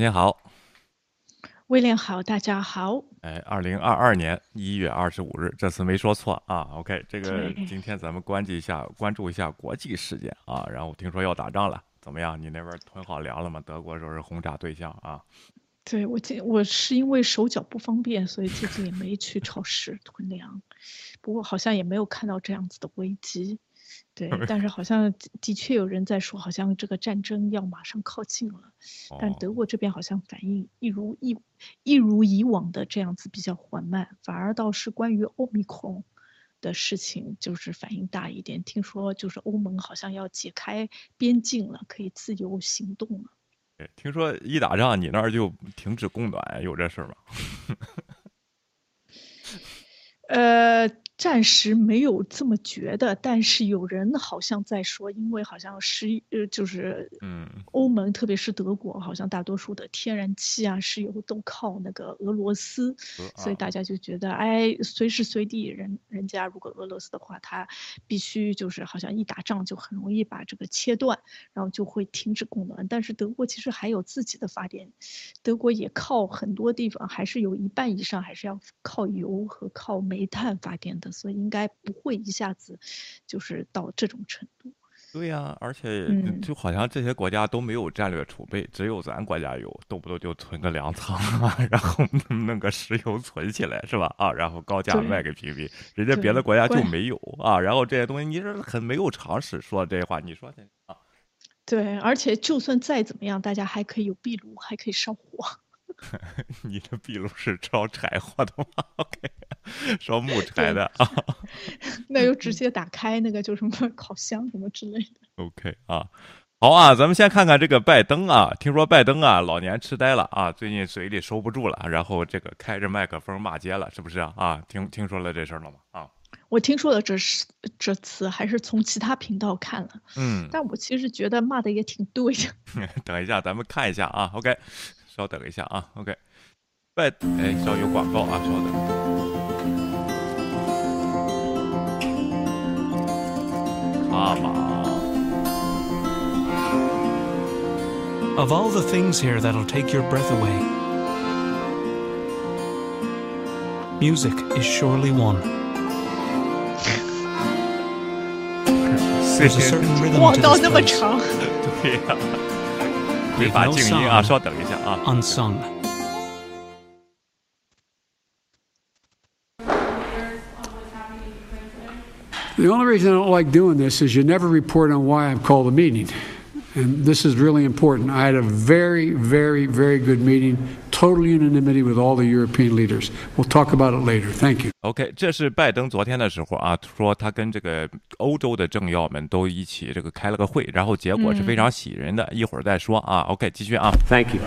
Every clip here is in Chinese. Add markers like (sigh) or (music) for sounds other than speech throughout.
陈先好，威廉好，大家好。哎，二零二二年一月二十五日，这次没说错啊。OK，这个今天咱们关注一下，关注一下国际事件啊。然后听说要打仗了，怎么样？你那边囤好粮了吗？德国说是轰炸对象啊。对我今我是因为手脚不方便，所以最近也没去超市 (laughs) 囤粮。不过好像也没有看到这样子的危机。对，(laughs) 但是好像的的确有人在说，好像这个战争要马上靠近了。但哦德国这边好像反应一如一一如以往的这样子比较缓慢，反而倒是关于欧米孔的事情就是反应大一点。听说就是欧盟好像要解开边境了，可以自由行动了。对听说一打仗你那儿就停止供暖，有这事儿吗？(laughs) 呃，暂时没有这么觉得，但是有人好像在说，因为好像是呃，就是嗯欧盟，特别是德国，好像大多数的天然气啊、石油都靠那个俄罗斯，所以大家就觉得，哎，随时随地人人家如果俄罗斯的话，他必须就是好像一打仗就很容易把这个切断，然后就会停止供暖。但是德国其实还有自己的发电，德国也靠很多地方还是有一半以上还是要靠油和靠煤炭发电的，所以应该不会一下子就是到这种程度。对呀、而且嗯就好像这些国家都没有战略储备，只有咱国家有，动不动就存个粮仓啊，(laughs) 然后弄个石油存起来，是吧？啊，然后高价卖给平民，人家别的国家就没有啊。然后这些东西，你是很没有常识说这些话，你说这啊？对，而且就算再怎么样，大家还可以有壁炉，还可以烧火。(laughs) 你的壁炉是烧柴火的吗？(laughs) OK，(laughs) 烧木柴的啊。(laughs) (laughs) 那就直接打开那个就什么烤箱什么之类的。OK 啊，好啊，咱们先看看这个拜登啊，听说拜登啊老年痴呆了啊，最近嘴里收不住了，然后这个开着麦克风骂街了，是不是啊？啊，听听说了这事儿了吗？啊，我听说了这是这次还是从其他频道看了，嗯，但我其实觉得骂的也挺对的。等一下，咱们看一下啊，OK，稍等一下啊，OK，拜，哎，稍有广告啊，稍等。Come on， Of all the things here that'll take your breath away, music is surely one. There's a certain rhythm 哇， to 到 this 那么 place, 长，对呀、没法静音啊，稍等一下啊。 unsung. (laughs) The only reason I don't like doing this is you never report on why I've called a meeting. And this is really important. I had a very, very, very good meeting, total unanimity with all the European leaders. We'll talk about it later. Thank you. OK，这是拜登昨天的时候啊，说他跟这个欧洲的政要们都一起这个开了个会，然后结果是非常喜人的，一会儿再说啊。OK，继续啊。 Thank you.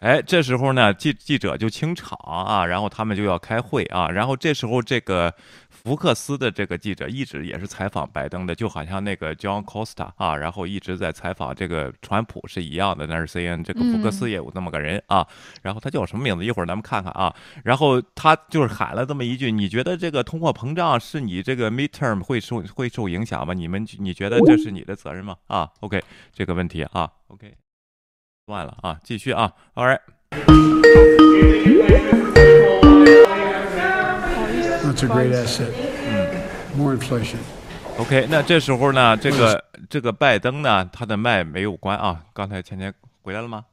哎，这时候呢，记记者就清场啊，然后他们就要开会啊，然后这时候这个福克斯的这个记者一直也是采访拜登的，就好像那个 John Costa 啊，然后一直在采访这个川普是一样的，那是 CNN 这个福克斯也有这么个人啊，然后他叫什么名字？一会儿咱们看看啊，然后他就是喊了这么一句：“你觉得这个通货膨胀是你这个 midterm 会受会受影响吗？你们你觉得这是你的责任吗？”啊，OK，这个问题啊，OK。乱了啊，继续啊，All right。That's a great asset. More inflation. OK，那这时候呢，这个这个拜登呢，他的麦没有关啊。刚才前天回来了吗？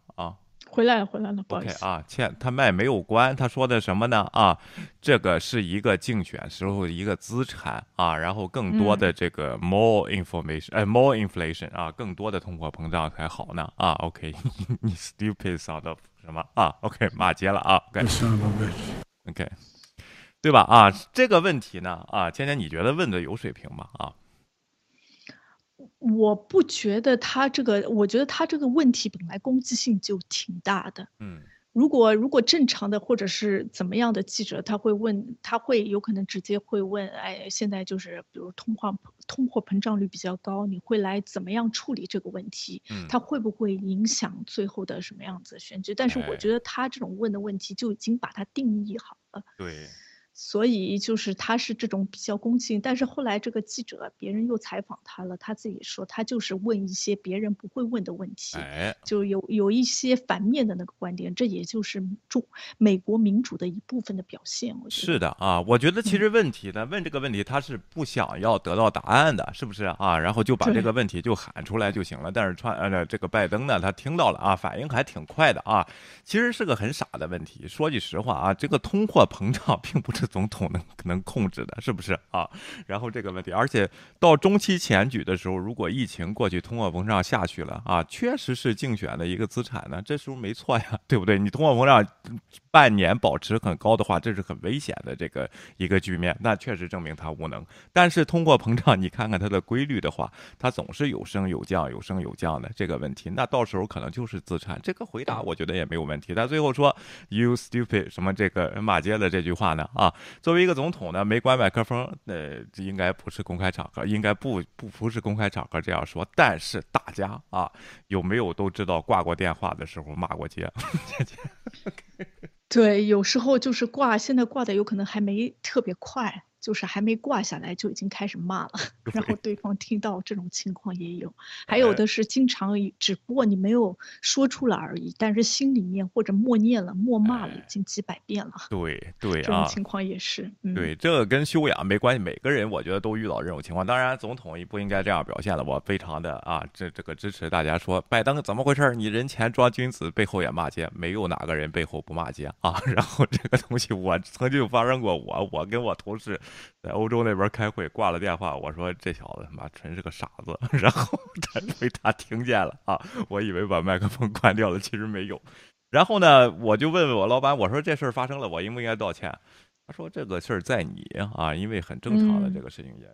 啊回来了，回来了，不好意，OK 思。啊，欠他麦没有关，他说的什么呢？啊，这个是一个竞选时候的一个资产啊，然后更多的这个 more information，哎，more inflation 啊，更多的通货膨胀才好呢啊。OK，(laughs) 你 stupid son of 什么啊？OK，骂街了啊。OK，对吧？啊，这个问题呢，啊，芊芊，你觉得问的有水平吗？啊，我不觉得他这个，我觉得他这个问题本来攻击性就挺大的。嗯如果如果正常的或者是怎么样的记者，他会问，他会有可能直接会问，哎，现在就是比如通货通货膨胀率比较高，你会来怎么样处理这个问题？嗯，它会不会影响最后的什么样子的选举？但是哎我觉得他这种问的问题就已经把它定义好了。对，所以就是他是这种比较恭敬，但是后来这个记者别人又采访他了，他自己说他就是问一些别人不会问的问题，哎，就有有一些反面的那个观点，这也就是中美国民主的一部分的表现。我觉得是的啊，我觉得其嗯实问题呢，问这个问题他是不想要得到答案的，是不是啊？然后就把这个问题就喊出来就行了。但是川呃这个拜登呢，他听到了啊，反应还挺快的啊。其实是个很傻的问题。说句实话啊，这个通货膨胀并不是总统能能控制的，是不是啊？然后这个问题，而且到中期前举的时候，如果疫情过去，通货膨胀下去了啊，确实是竞选的一个资产呢，这时候没错呀，对不对？你通货膨胀半年保持很高的话，这是很危险的这个一个局面，那确实证明他无能。但是通货膨胀，你看看它的规律的话，它总是有升有降，有升有降的这个问题，那到时候可能就是资产。这个回答我觉得也没有问题。但最后说 “you stupid” 什么这个骂街的这句话呢？啊，作为一个总统呢，没关麦克风，呃，应该不是公开场合，应该不不不是公开场合这样说。但是大家啊，有没有都知道挂过电话的时候骂过街？(laughs) (laughs) 对，有时候就是挂，现在挂的有可能还没特别快，就是还没挂下来就已经开始骂了，(laughs) 然后对方听到这种情况也有，还有哎的是经常只不过你没有说出来而已，但是心里面或者默念了、默骂了，已哎经几百遍了，对对 (laughs) 这种啊，情况也是，嗯，对，这个跟修养没关系，每个人我觉得都遇到这种情况。当然，总统也不应该这样表现了。我非常的啊，这这个支持大家说，拜登怎么回事？你人前装君子，背后也骂街，没有哪个人背后不骂街啊。(laughs) 然后这个东西，我曾经发生过我，我跟我同事在欧洲那边开会，挂了电话，我说这小子他妈纯是个傻子。(laughs) 然后他被他听见了啊，我以为把麦克风关掉了，其实没有。然后呢，我就问问我老板，我说这事儿发生了，我应不应该道歉？他说这个事儿在你啊，因为很正常的嗯这个事情也。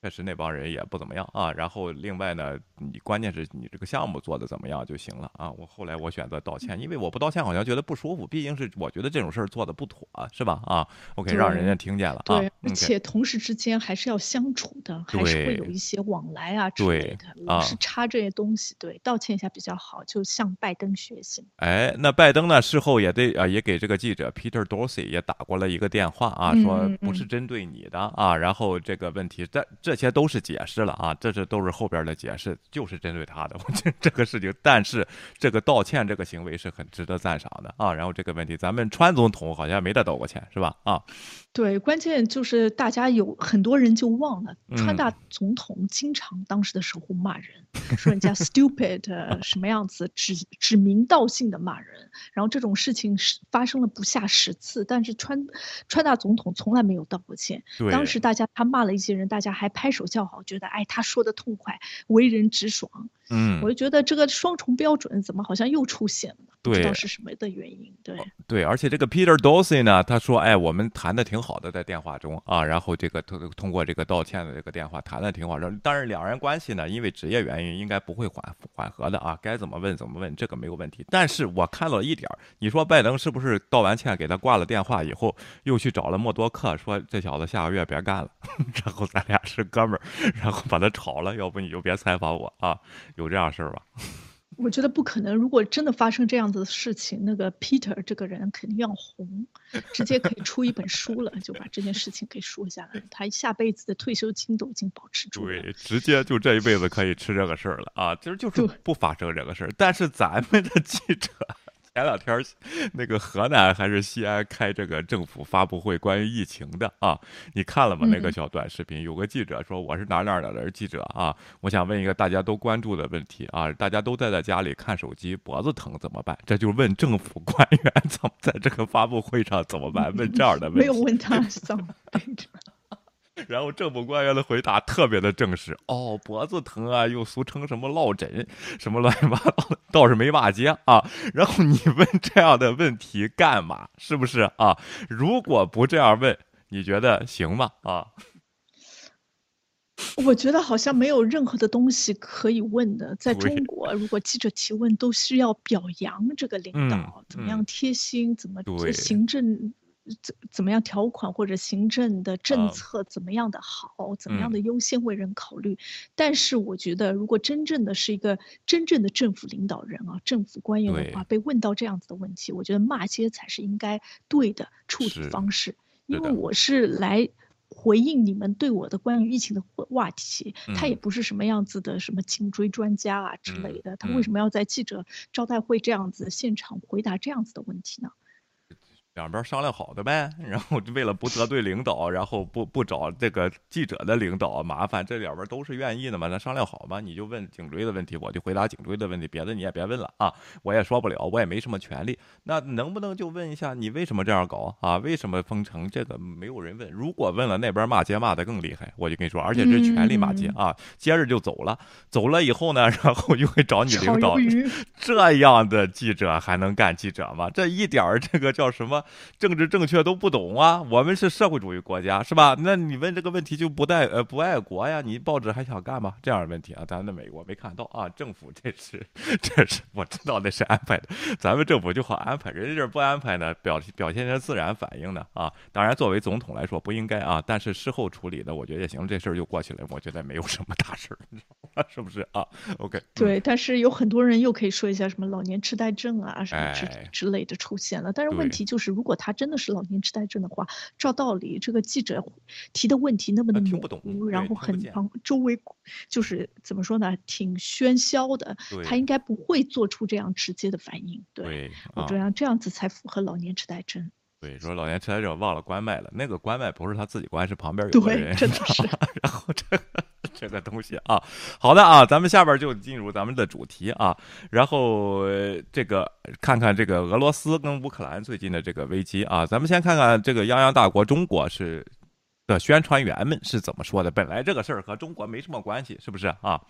确实那帮人也不怎么样啊，然后另外呢，你关键是你这个项目做的怎么样就行了啊。我后来我选择道歉，因为我不道歉好像觉得不舒服，毕竟是我觉得这种事儿做的不妥，是吧？啊，OK，让人家听见了啊对，而且同事之间还是要相处的，还是会有一些往来啊之类的。啊老是插这些东西，对，道歉一下比较好，就向拜登学习。哎，那拜登呢？事后也对啊，也给这个记者 Peter Dorsey 也打过了一个电话啊，嗯说嗯不是嗯针对你的啊，然后这个问题，这这些都是解释了啊，这是都是后边的解释，就是针对他的。(laughs) 我觉得这个事情，但是这个道歉这个行为是很值得赞赏的啊。然后这个问题，咱们川总统好像没得道过歉是吧？啊，对，关键就是大家有很多人就忘了，川嗯大总统经常当时的时候骂人，说人家 stupid 呃什么样子，指指名道姓的骂人。然后这种事情是发生了不下十次，但是川川大总统从来没有道过歉。对，当时大家他骂了一些人，大家还拍手叫好，觉得哎他说的痛快，为人直爽。嗯我，就觉得这个双重标准怎么好像又出现了？不知道是什么的原因。对，对，而且这个 Peter Dorsey 呢，他说，哎，我们谈的挺好好的，在电话中啊，然后这个通通过这个道歉的这个电话谈的挺好的，但是两人关系呢，因为职业原因，应该不会缓缓和的啊，该怎么问怎么问，这个没有问题。但是我看到一点儿，你说拜登是不是道完歉给他挂了电话以后，又去找了默多克，说这小子下个月别干了，(laughs) 然后咱俩是哥们儿，然后把他炒了，要不你就别采访我啊，有这样事儿吧？我觉得不可能。如果真的发生这样子的事情，那个 Peter 这个人肯定要红，直接可以出一本书了，就把这件事情给说下来。他下辈子的退休金都已经保持住了。对，直接就这一辈子可以吃这个事儿了啊！其实就是不发生这个事儿，但是咱们的记者。前两天儿那个河南还是西安开这个政府发布会，关于疫情的啊，你看了吗？那个嗯小短视频，有个记者说我是哪哪哪的记者啊，我想问一个大家都关注的问题啊，大家都待在家里看手机，脖子疼怎么办？这就问政府官员 (laughs) 怎么在这个发布会上怎么办？问这样的问题，没有问他上辈子。然后政府官员的回答特别的正式，哦，脖子疼啊，又俗称什么落枕，什么乱七八糟的，倒是没骂街啊。然后你问这样的问题干嘛？是不是啊？如果不这样问，你觉得行吗？啊？我觉得好像没有任何的东西可以问的。在中国，如果记者提问，都需要表扬这个领嗯导，怎么嗯样贴心，怎么对行政怎怎么样条款或者行政的政啊策怎么样的好，怎么样嗯的优先为人考虑。但是我觉得，如果真正的是一个真正的政府领导人啊，政府官员的话，被问到这样子的问题，我觉得骂街才是应该对的处理方式。因为我是来回应你们对我的关于疫情的话话题，他也嗯不是什么样子的什么颈椎专家啊之类嗯的，他为嗯什么要在记者招待会这样子现场回答这样子的问题呢？两边商量好的呗，然后为了不得罪领导，然后不不找这个记者的领导麻烦，这两边都是愿意的嘛，那商量好嘛，你就问颈椎的问题，我就回答颈椎的问题，别的你也别问了啊，我也说不了，我也没什么权利。那能不能就问一下你为什么这样搞啊？为什么封城？这个没有人问。如果问了，那边骂街骂的更厉害，我就跟你说，而且这是权力骂街啊，接着就走了，走了以后呢，(laughs) 然后又会找你炒领导 (laughs) 这样的记者还能干记者吗？这一点儿这个叫什么政治正确都不懂啊！我们是社会主义国家，是吧？那你问这个问题就不带呃不爱国呀？你报纸还想干吗？这样的问题啊，咱的美国没看到啊。政府这是 (laughs) 这是我知道那是安排的，咱们政府就好安排，人家这不安排呢，表表现成自然反应呢啊。当然，作为总统来说不应该啊，但是事后处理的，我觉得也行，这事儿就过去了，我觉得没有什么大事儿，你知道吗？是不是啊？OK，嗯对，但是有很多人又可以说一下什么老年痴呆症啊什么之哎之类的出现了。但是问题就是，如果他真的是老年痴呆症的话，照道理这个记者提的问题那么的模他听不懂糊，然后很旁周围就是怎么说呢，挺喧嚣的，他应该不会做出这样直接的反应。对，我这。样这样子才符合老年痴呆症。对，说老年痴呆症忘了关麦了，那个关麦不是他自己关，是旁边有个对人，真的是 (laughs) 然后这个个东西啊，好的啊，咱们下边就进入咱们的主题啊，然后这个看看这个俄罗斯跟乌克兰最近的这个危机啊，咱们先看看这个泱泱大国中国是的宣传员们是怎么说的。本来这个事儿和中国没什么关系，是不是啊？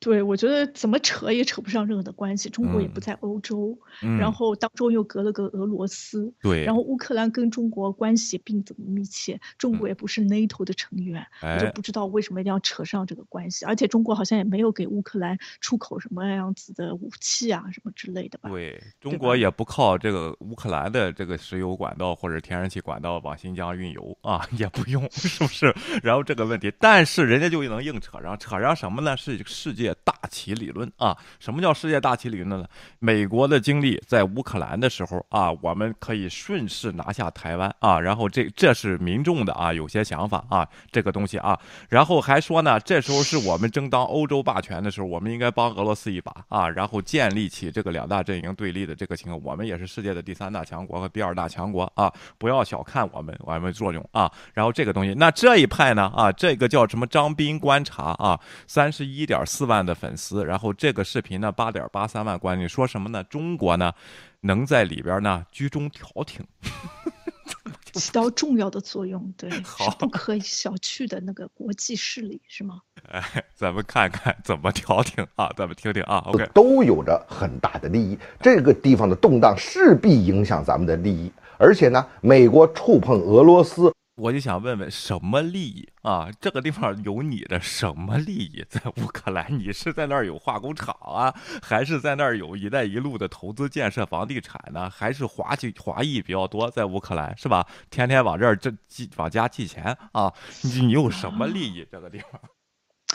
对，我觉得怎么扯也扯不上任何的关系。中国也不嗯在欧洲，嗯，然后当中又隔了个俄罗斯，对，然后乌克兰跟中国关系并不密切，中国也不是 NATO 的成员，我就不知道为什么一定要扯上这个关系。而且中国好像也没有给乌克兰出口什么样子的武器啊，什么之类的吧？对，中国也不靠这个乌克兰的这个石油管道或者天然气管道往新疆运油啊，(laughs) 也不用，是不是？然后这个问题，但是人家就能硬扯上，扯上什么呢？是世界大旗理论啊。什么叫世界大旗理论呢？美国的经历在乌克兰的时候啊，我们可以顺势拿下台湾啊，然后这这是民众的啊有些想法啊，这个东西啊，然后还说呢，这时候是我们争当欧洲霸权的时候，我们应该帮俄罗斯一把啊，然后建立起这个两大阵营对立的这个情况。我们也是世界的第三大强国和第二大强国啊，不要小看我们我们作用啊。然后这个东西，那这一派呢啊，这个叫什么张斌观察啊，三十一点四万的粉丝，然后这个视频呢八点八三万观众，说什么呢？中国呢能在里边呢居中调停。(laughs) 起到重要的作用，对，(laughs) 是好不可以小觑的那个国际势力，是吗？哎，咱们看看怎么调停啊，咱们听听啊，OK。都有着很大的利益。这个地方的动荡势必影响咱们的利益，而且呢，美国触碰俄罗斯，我就想问问，什么利益啊？这个地方有你的什么利益？在乌克兰，你是在那儿有化工厂啊，还是在那儿有“一带一路”的投资建设房地产呢？还是华籍华裔比较多，在乌克兰是吧？天天往这儿这寄往家寄钱啊？你你有什么利益？这个地方？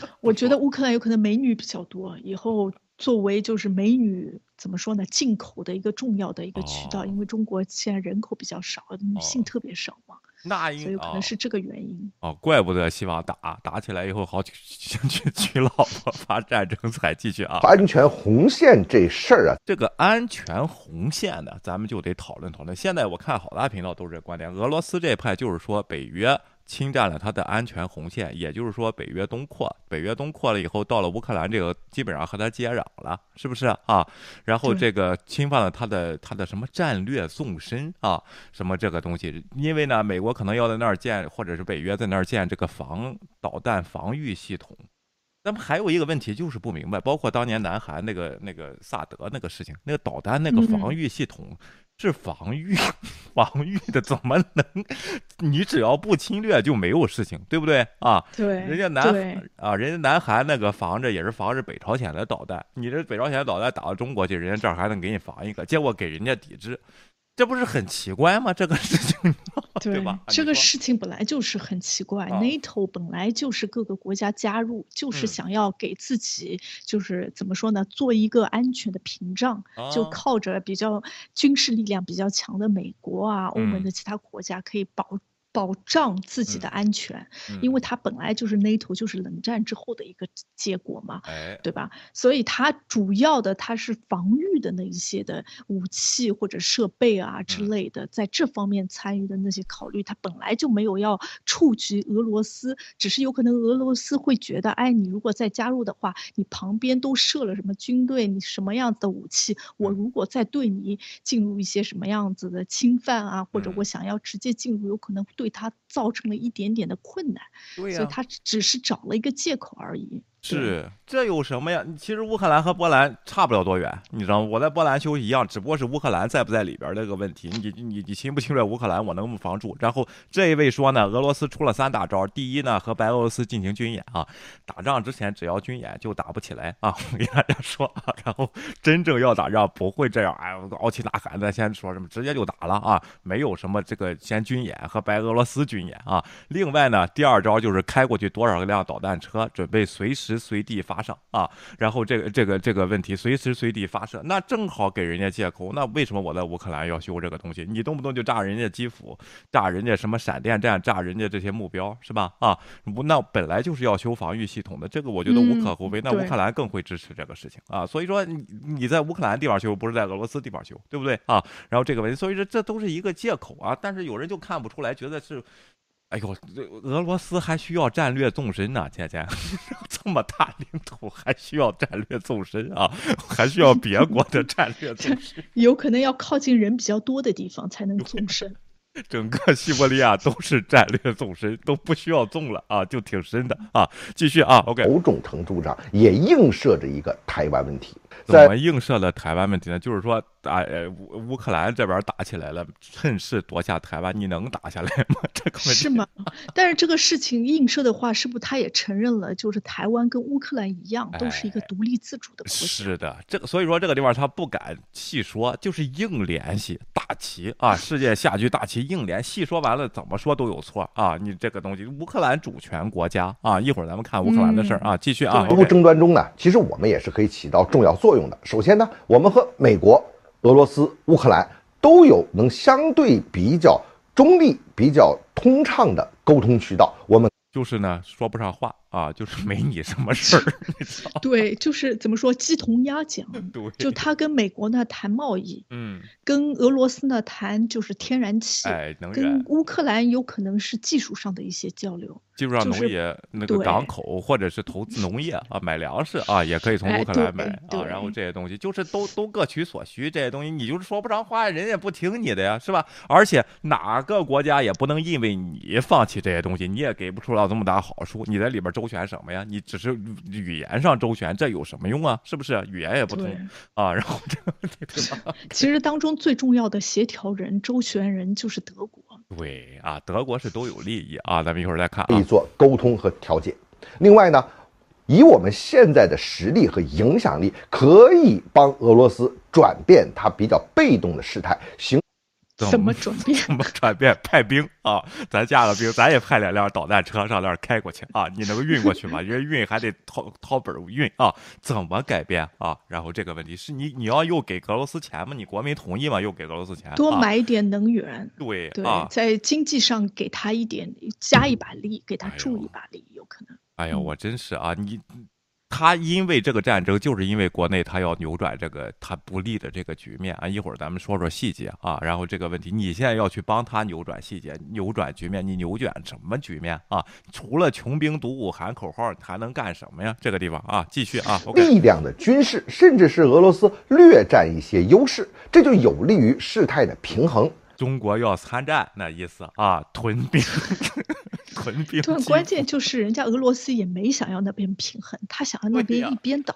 (laughs) 我觉得乌克兰有可能美女比较多，以后作为就是美女怎么说呢，进口的一个重要的一个渠道，哦因为中国现在人口比较少，女性哦特别少嘛，那所以有可能是这个原因。哦，怪不得希望打打起来以后好娶娶 (laughs) 娶老婆，发战争才继续啊。安全红线这事儿啊，这个安全红线呢，咱们就得讨论讨论。现在我看好大频道都是这观点，俄罗斯这派就是说北约侵占了它的安全红线，也就是说北约东扩，北约东扩了以后，到了乌克兰这个基本上和它接壤了，是不是啊？然后这个侵犯了它的它的什么战略纵深啊，什么这个东西，因为呢，美国可能要在那儿建，或者是北约在那儿建这个防导弹防御系统。那么还有一个问题就是不明白，包括当年南韩那个那个萨德那个事情，那个导弹那个防嗯御系统是防御 (laughs) 防御的，怎么能？你只要不侵略就没有事情，对不对啊？对，人家南对啊，人家南韩那个防着也是防着北朝鲜的导弹，你这北朝鲜的导弹打到中国去，人家这儿还能给你防一个，结果给人家抵制，这不是很奇怪吗？这个事情，(laughs) 对吧？啊这个事情本来就是很奇怪。啊 NATO 本来就是各个国家加入，就是嗯想要给自己，就是怎么说呢，做一个安全的屏障，就啊靠着比较军事力量比较强的美国啊、欧盟嗯的其他国家可以保。保障自己的安全，嗯。因为它本来就是 NATO 就是冷战之后的一个结果嘛。哎，对吧？所以它主要的它是防御的那一些的武器或者设备啊之嗯。类的，在这方面参与的那些考虑，它本来就没有要触及俄罗斯，只是有可能俄罗斯会觉得，哎，你如果再加入的话，你旁边都设了什么军队，你什么样子的武器，我嗯。如果再对你进入一些什么样子的侵犯啊，或者嗯。我想要直接进入，有可能对他造成了一点点的困难，对呀、所以他只是找了一个借口而已。是，这有什么呀？其实乌克兰和波兰差不了多远，你知道吗？我在波兰休息一样，只不过是乌克兰在不在里边儿这个问题。你你你侵不侵略乌克兰，我能不能防住？然后这一位说呢，俄罗斯出了三大招，第一呢，和白俄罗斯进行军演啊，打仗之前只要军演就打不起来啊，(laughs) 我跟大家说啊，然后真正要打仗不会这样，哎，傲气大喊的先说什么，直接就打了啊，没有什么这个先军演和白俄罗斯军演啊。另外呢，第二招就是开过去多少辆导弹车，准备随时随地发射啊。然后这个这个这个问题随时随地发射，那正好给人家借口。那为什么我在乌克兰要修这个东西？你动不动就炸人家基辅，炸人家什么闪电战，炸人家这些目标是吧？啊，不，那本来就是要修防御系统的，这个我觉得无可厚非。那乌克兰更会支持这个事情啊。所以说你你在乌克兰地方修，不是在俄罗斯地方修，对不对啊？然后这个问题，所以说这都是一个借口啊。但是有人就看不出来，觉得是。哎呦，俄罗斯还需要战略纵深呢，姐姐，(laughs) 这么大领土还需要战略纵深啊，还需要别国的战略纵深，(laughs) 有可能要靠近人比较多的地方才能纵深。(laughs) 整个西伯利亚都是战略纵深，都不需要纵了啊，就挺深的啊。继续啊，OK，某种程度上也映射着一个台湾问题。怎么映射了台湾问题呢？就是说，啊，呃，乌乌克兰这边打起来了，趁势夺下台湾，你能打下来吗？(laughs) 这个问题是吗？(laughs) 但是这个事情映射的话，是不是他也承认了，就是台湾跟乌克兰一样，都是一个独立自主的国家？是的，这个所以说这个地方他不敢细说，就是硬联系大旗啊，世界下局大旗硬联，细说完了怎么说都有错啊！你这个东西，乌克兰主权国家啊，一会儿咱们看乌克兰的事儿啊，继续啊对俄乌争端中呢，其实我们也是可以起到重要作用用的。首先呢，我们和美国、俄罗斯、乌克兰都有能相对比较中立、比较通畅的沟通渠道。我们就是呢说不上话啊，就是没你什么事儿？(laughs) 对，就是怎么说鸡同鸭讲。(laughs) 对，就他跟美国呢谈贸易，嗯，跟俄罗斯呢谈就是天然气，哎，能跟源。乌克兰有可能是技术上的一些交流。技术上就是农业那个港口或者是投资农业 (laughs) 啊，买粮食啊，也可以从哎乌克兰对买啊。然后这些东西就是都都各取所需，这些东西你就是说不上话，人家不听你的呀，是吧？而且哪个国家也不能因为你放弃这些东西，你也给不出来这么大好处。你在里边周旋什么呀？你只是语言上周旋，这有什么用啊？是不是？语言也不对通，啊。(laughs) 然后这？(laughs) 其实当中最重要的协调人、周旋人就是德国。对啊，德国是都有利益啊。咱们一会儿再看啊。可以做沟通和调解。另外呢，以我们现在的实力和影响力，可以帮俄罗斯转变它比较被动的事态，形怎么转变？(laughs) 怎么转变？派兵啊，咱加个兵，咱也派两辆导弹车上那儿开过去啊！你能运过去吗？人运还得掏掏本儿运啊！怎么改变啊？然后这个问题是你你要又给俄罗斯钱吗？你国民同意吗？又给俄罗斯钱？多啊、买一点能源，对对啊，！在经济上给他一点加一把力，给他助一把力，有可能。哎呀，嗯我真是啊，你他因为这个战争，就是因为国内他要扭转这个他不利的这个局面啊。一会儿咱们说说细节啊。然后这个问题，你现在要去帮他扭转细节、扭转局面，你扭转什么局面啊？除了穷兵黩武、喊口号，还能干什么呀？这个地方啊，继续啊，OK。力量的军事，甚至是俄罗斯略占一些优势，这就有利于事态的平衡。中国要参战，那意思啊，屯兵，(laughs) 屯兵。对，关键就是人家俄罗斯也没想要那边平衡，他想要那边一边倒。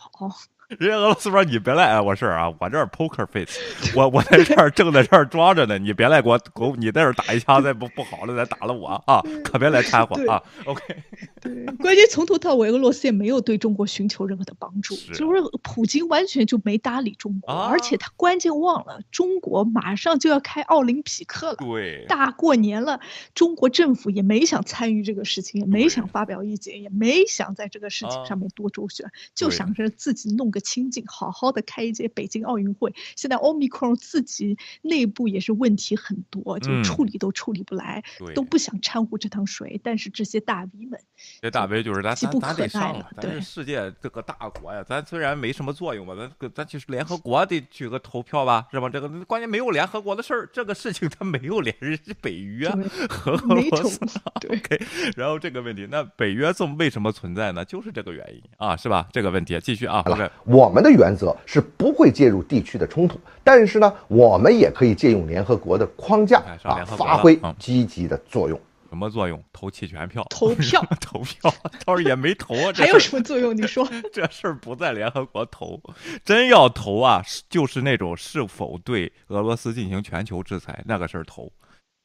(laughs) 人家俄罗斯说：“你别来啊我事儿啊，我这儿 poker face，我我在这儿正在这儿装着呢，你别来给我给我你在这儿打一枪，再不不好了再打了我啊，可别来掺和啊。”OK，(laughs) 对，关键从头到尾俄罗斯也没有对中国寻求任何的帮助，是就是普京完全就没搭理中国，啊而且他关键忘了中国马上就要开奥林匹克了。对，大过年了，中国政府也没想参与这个事情，也没想发表意见，也没想在这个事情啊上面多周旋，就想着自己弄个个清静，好好的开一届北京奥运会。现在奥密克戎自己内部也是问题很多，就嗯处理都处理不来，对都不想掺和这趟水。但是这些大 V 们，这大 V 就是咱咱咱得上了，啊咱是对世界这个大国呀，咱虽然没什么作用吧，咱个咱就是联合国得举个投票吧，是吧？这个关键没有联合国的事儿，这个事情它没有联是北约对和俄罗斯。对 (laughs) OK，然后这个问题，那北约这么为什么存在呢？就是这个原因啊，是吧？这个问题继续啊好，OK，了，我们的原则是不会介入地区的冲突，但是呢，我们也可以借用联合国的框架啊发挥嗯积极的作用。什么作用？投弃权票，投票 (laughs) 投票，倒是也没投啊，(laughs) 这还有什么作用？你说？(laughs) 这事儿不在联合国投，真要投啊，是就是那种是否对俄罗斯进行全球制裁那个事儿投。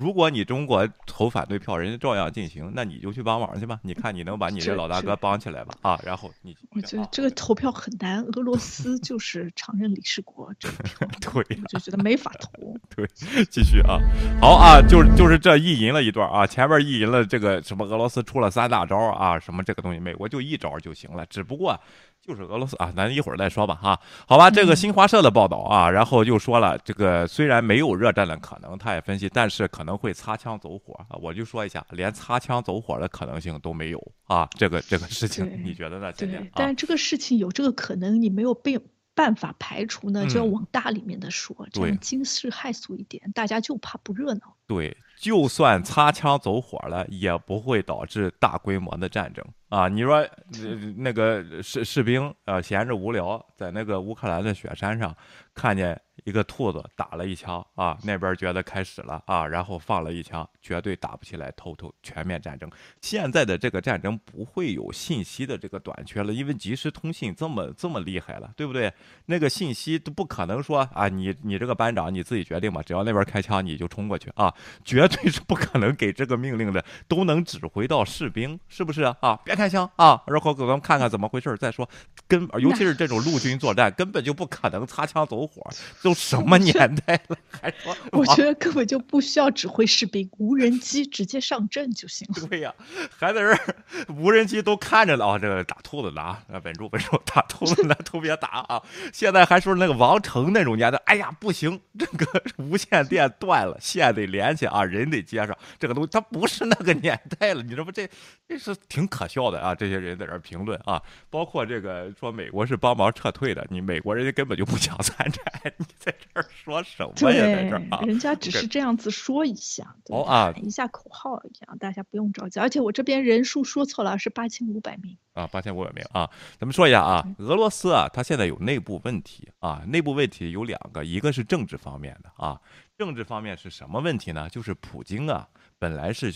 如果你中国投反对票，人家照样进行，那你就去帮忙去吧。你看你能把你这这老大哥帮起来吧？啊，然后你我觉得啊这个投票很难。俄罗斯就是常任理事国，这个票 (laughs) 对我就觉得没法投。(laughs) 对，继续啊，好啊，就是就是这意淫了一段啊，前面意淫了这个什么俄罗斯出了三大招啊，什么这个东西，美国就一招就行了，只不过就是俄罗斯啊，咱一会儿再说吧哈。好吧，这个新华社的报道啊，然后又说了，这个虽然没有热战的可能，他也分析，但是可能会擦枪走火啊。我就说一下，连擦枪走火的可能性都没有啊，这个这个事情你觉得呢？姐姐对，啊但是这个事情有这个可能，你没有被办法排除呢，就要嗯往大里面的说，这样惊世骇俗一点，大家就怕不热闹。对，就算擦枪走火了，也不会导致大规模的战争啊！你说，呃那个士士兵啊闲着无聊，在那个乌克兰的雪山上看见一个兔子打了一枪啊，那边觉得开始了啊，然后放了一枪，绝对打不起来，偷偷全面战争。现在的这个战争不会有信息的这个短缺了，因为即时通信这么这么厉害了，对不对？那个信息都不可能说啊，你你这个班长你自己决定吧，只要那边开枪你就冲过去啊，绝对是不可能给这个命令的，都能指挥到士兵，是不是啊？啊，别开枪啊，然后给咱们看看怎么回事再说。根尤其是这种陆军作战，根本就不可能擦枪走火，都什么年代了，还说 (laughs) 我觉得根本就不需要指挥士兵，无人机直接上阵就行了。对呀、还在这儿无人机都看着了啊，这个打兔子的啊，啊稳住稳住，打兔子的都别打啊！现在还说那个王成那种年代，哎呀不行，这个无线电断了，线得连起啊，人得接上，这个东西它不是那个年代了，你知道不？这这是挺可笑的啊！这些人在这儿评论啊，包括这个说美国是帮忙撤退的，你美国人家根本就不想参战，(laughs) 你在这儿说什么呀？在这儿啊，，人家只是这样子说一下，对哦啊喊一下口号一样，大家不用着急。而且我这边人数说错了，是八千五百名。啊，八千五百名啊，咱们说一下啊，俄罗斯啊，它现在有内部问题啊，内部问题有两个，一个是政治方面的啊，政治方面是什么问题呢？就是普京啊，本来是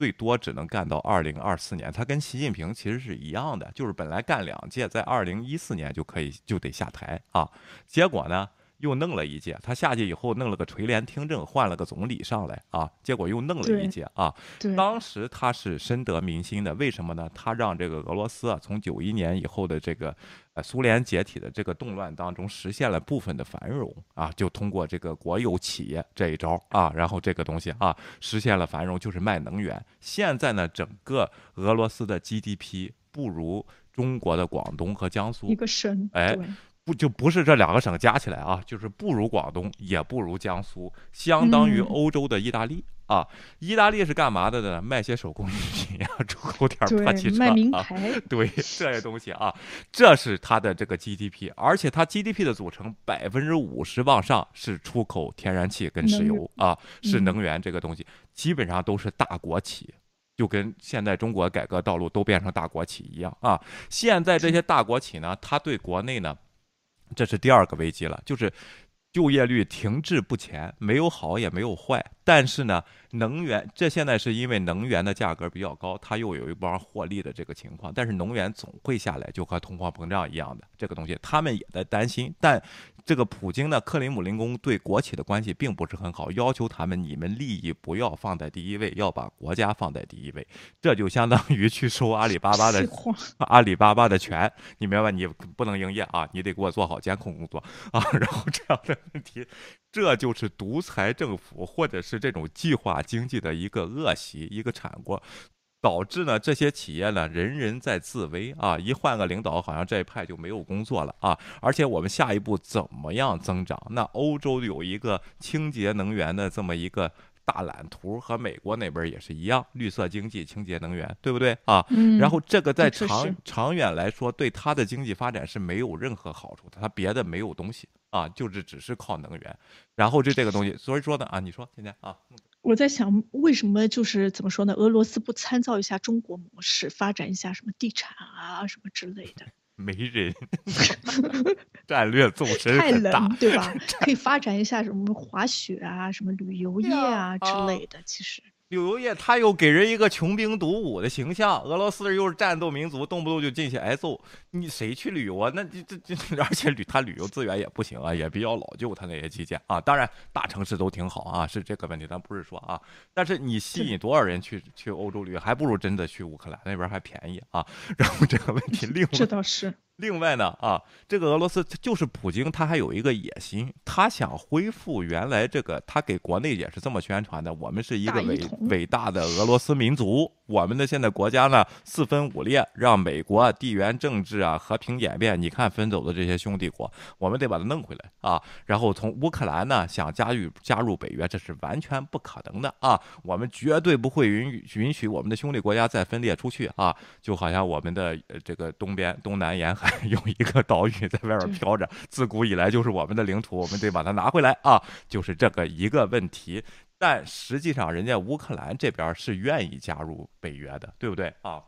最多只能干到二零二四年，他跟习近平其实是一样的，就是本来干两届，在二零一四年就可以就得下台啊，结果呢？又弄了一届，他下去以后弄了个垂帘听政，换了个总理上来啊，结果又弄了一届啊，对，当时他是深得民心的，为什么呢？他让这个俄罗斯啊，从九一年以后的这个呃苏联解体的这个动乱当中，实现了部分的繁荣啊，就通过这个国有企业这一招啊，然后这个东西啊，实现了繁荣，就是卖能源。现在呢，整个俄罗斯的 GDP 不如中国的广东和江苏一，个省，哎不就不是这两个省加起来啊，就是不如广东，也不如江苏，相当于嗯欧洲的意大利、啊。意大利是干嘛的呢？卖些手工艺品呀、出口点儿破汽对，车卖名啊。牌，对这些东西啊，这是它的这个 GDP，而且它 GDP 的组成百分之五十往上是出口天然气跟石油啊，是嗯能源这个东西，基本上都是大国企。就跟现在中国改革道路都变成大国企一样啊！现在这些大国企呢，它对国内呢，这是第二个危机了，就是就业率停滞不前，没有好也没有坏。但是呢，能源这现在是因为能源的价格比较高，它又有一帮获利的这个情况。但是能源总会下来，就和通货膨胀一样的这个东西，他们也在担心。但这个普京呢，克林姆林宫对国企的关系并不是很好，要求他们你们利益不要放在第一位，要把国家放在第一位。这就相当于去收阿里巴巴的 (laughs) (laughs) 阿里巴巴的权，你明白？你不能营业啊，你得给我做好监控工作啊。然后这样的问题，这就是独裁政府或者是这种计划经济的一个恶习，一个产过。导致呢这些企业呢人人在自危啊，一换个领导，好像这一派就没有工作了啊。而且我们下一步怎么样增长？那欧洲有一个清洁能源的这么一个。大蓝图和美国那边也是一样，绿色经济、清洁能源，对不对啊？嗯然后这个在长长远来说，对它的经济发展是没有任何好处的，它别的没有东西啊，就是只是靠能源。然后就这个东西，所以说呢啊，你说今天啊，我在想，为什么就是怎么说呢？俄罗斯不参照一下中国模式，发展一下什么地产啊什么之类的，(laughs) 没人，(laughs) 战略纵深太大冷，对吧？可以发展一下什么滑雪啊、什么旅游业啊之啊类的。其实，旅游业他又给人一个穷兵黩武的形象，俄罗斯又是战斗民族，动不动就进去挨揍，你谁去旅游啊？那这这这，(laughs) 而且旅他旅游资源也不行啊，也比较老旧，他那些基建啊，当然大城市都挺好啊，是这个问题，咱不是说啊，但是你吸引多少人去去欧洲旅游，还不如真的去乌克兰那边还便宜啊。然后这个问题，另这倒是。另外呢，啊，这个俄罗斯就是普京，他还有一个野心，他想恢复原来这个，他给国内也是这么宣传的，我们是一个伟伟大的俄罗斯民族，我们的现在国家呢四分五裂，让美国啊地缘政治啊和平演变，你看分走的这些兄弟国，我们得把它弄回来。啊，然后从乌克兰呢想加入加入北约，这是完全不可能的啊，我们绝对不会允允许我们的兄弟国家再分裂出去啊，就好像我们的呃这个东边东南沿海 (laughs) 有一个岛屿在外边飘着，自古以来就是我们的领土，我们得把它拿回来啊，就是这个一个问题。但实际上，人家乌克兰这边是愿意加入北约的，对不对啊？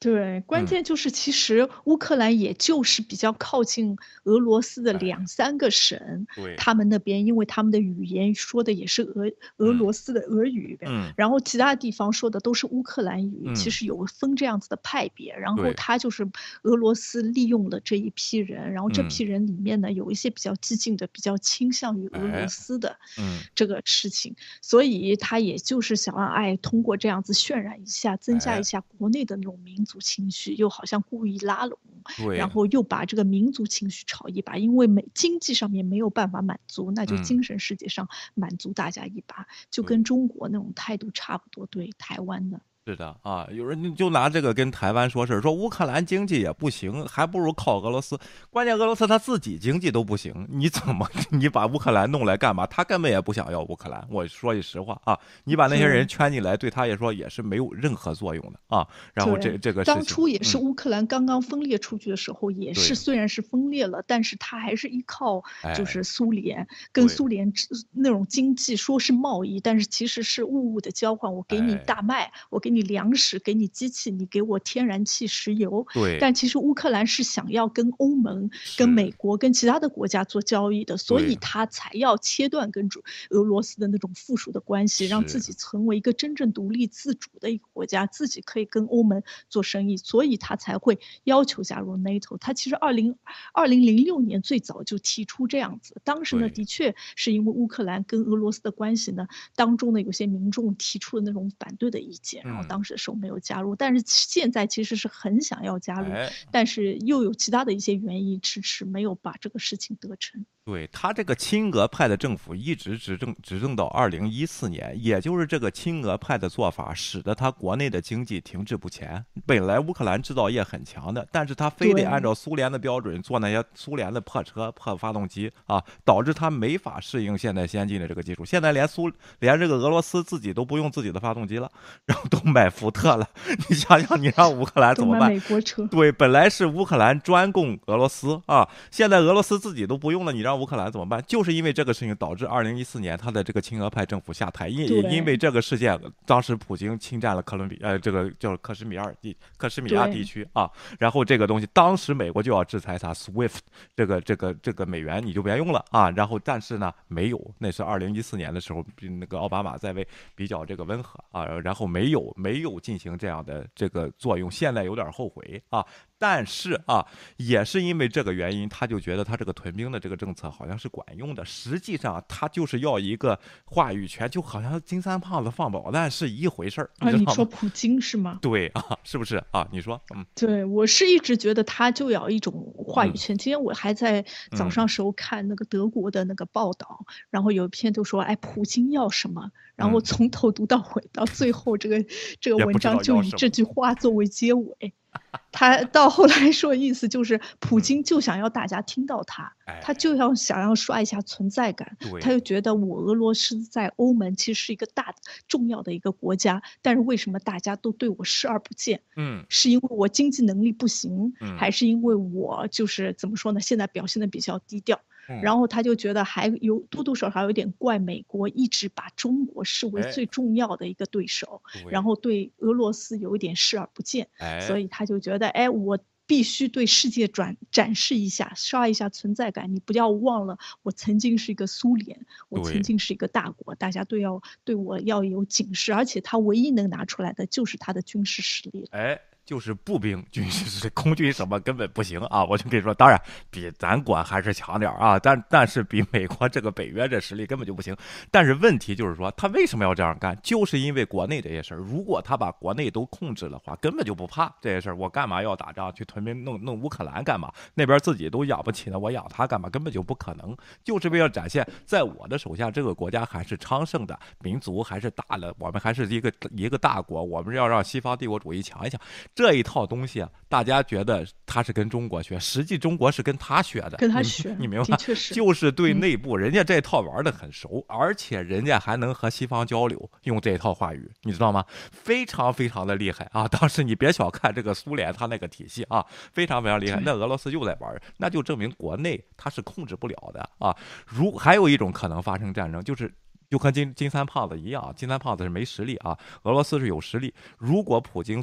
对，关嗯。键就是其实乌克兰也就是比较靠近俄罗斯的哎两三个省，对，他们那边因为他们的语言说的也是俄俄嗯。罗斯的俄语，嗯。然后其他地方说的都是乌克兰语，嗯。其实有分这样子的派别。然后他就是俄罗斯利用了这一批人，然后这嗯。批人里面呢有一些比较激进的，比较倾向于俄哎罗斯的嗯。这个事情，所以他也就是想要哎通过这样子渲染一下，增加哎一下国内的那种民族情绪，又好像故意拉拢。对，然后又把这个民族情绪炒一把，因为没经济上面没有办法满足，那就嗯精神世界上满足大家一把，就跟中国那种态度差不多。对台湾的，是的啊，有人就拿这个跟台湾说事儿，说乌克兰经济也不行，还不如靠俄罗斯。关键俄罗斯他自己经济都不行，你怎么 (laughs) 你把乌克兰弄来干嘛？他根本也不想要乌克兰。我说句实话啊，你把那些人圈进来，对他也说也是没有任何作用的啊。然后这这个当初也是嗯乌克兰刚刚分裂出去的时候，也是虽然是分裂了，但是他还是依靠哎就是苏联，跟苏联那种经济说是贸易，但是其实是物物的交换。我给你哎大麦，我给你粮食，给你机器，你给我天然气、石油。对，但其实乌克兰是想要跟欧盟、跟美国、跟其他的国家做交易的，所以他才要切断跟主俄罗斯的那种附属的关系，让自己成为一个真正独立自主的一个国家，自己可以跟欧盟做生意，所以他才会要求加入 NATO。他其实二零二零零六年最早就提出这样子，当时呢的确是因为乌克兰跟俄罗斯的关系呢，当中呢有些民众提出了那种反对的意见，然后嗯当时的时候没有加入，但是现在其实是很想要加入。哎，但是又有其他的一些原因迟迟没有把这个事情得成。对他这个亲俄派的政府一直执政执政到二零一四年，也就是这个亲俄派的做法，使得他国内的经济停滞不前。本来乌克兰制造业很强的，但是他非得按照苏联的标准做那些苏联的破车、破发动机啊，导致他没法适应现在先进的这个技术。现在连苏连这个俄罗斯自己都不用自己的发动机了，然后都买福特了。(laughs) 你想想，你让乌克兰怎么办？买美国车，对，本来是乌克兰专供俄罗斯啊，现在俄罗斯自己都不用了，你让乌克兰怎么办？就是因为这个事情导致二零一四年他的这个亲俄派政府下台，因对因为这个事件，当时普京侵占了克伦比呃这个叫克什米尔地克什米亚地区啊，然后这个东西当时美国就要制裁他 SWIFT 这个这个这个美元你就别用了啊，然后但是呢没有，那是二零一四年的时候，比那个奥巴马在位比较这个温和啊，然后没有没有进行这样的这个作用，现在有点后悔啊。但是啊，也是因为这个原因，他就觉得他这个屯兵的这个政策好像是管用的。实际上，他就是要一个话语权，就好像金三胖子放宝弹是一回事儿。啊？你说普京是吗？对啊，是不是啊？你说，嗯对，我是一直觉得他就要一种话语权。今天我还在早嗯上时候看那个德国的那个报道，然后有一篇就说，哎，普京要什么？然后嗯从头读到尾，到最后这个这个文章就以这句话作为结尾。(laughs) 他到后来说，意思就是普京就想要大家听到他，他哎就要想要刷一下存在感。对他就觉得我俄罗斯在欧盟其实是一个大重要的一个国家，但是为什么大家都对我视而不见？嗯是因为我经济能力不行，嗯还是因为我就是怎么说呢？现在表现的比较低调，嗯然后他就觉得还有多多少少有点怪美国一直把中国视为哎最重要的一个对手，对然后对俄罗斯有一点视而不见，哎，所以他就觉得，哎，我。必须对世界转展示一下，刷一下存在感。你不要忘了，我曾经是一个苏联，我曾经是一个大国，大家都要对我要有警示。而且他唯一能拿出来的就是他的军事实力。哎，就是步兵、军事空军什么根本不行啊！我就跟你说，当然比咱国还是强点啊，但但是比美国这个北约这实力根本就不行。但是问题就是说，他为什么要这样干？就是因为国内这些事儿。如果他把国内都控制的话，根本就不怕这些事儿。我干嘛要打仗去屯兵弄弄乌克兰干嘛？那边自己都养不起呢，我养他干嘛？根本就不可能。就是为了展现，在我的手下，这个国家还是昌盛的，民族还是大的，我们还是一个一个大国，我们要让西方帝国主义强一强。这一套东西啊，大家觉得他是跟中国学，实际中国是跟他学的，你跟他学 (laughs) 你明白？的确是就是对嗯内部，人家这套玩的很熟，而且人家还能和西方交流，用这套话语，你知道吗？非常非常的厉害啊！当时你别小看这个苏联，他那个体系啊，(laughs) 非常非常厉害。那俄罗斯又在玩，那就证明国内他是控制不了的啊。如还有一种可能发生战争，就是。就和金金三胖子一样，金三胖子是没实力啊，俄罗斯是有实力。如果普京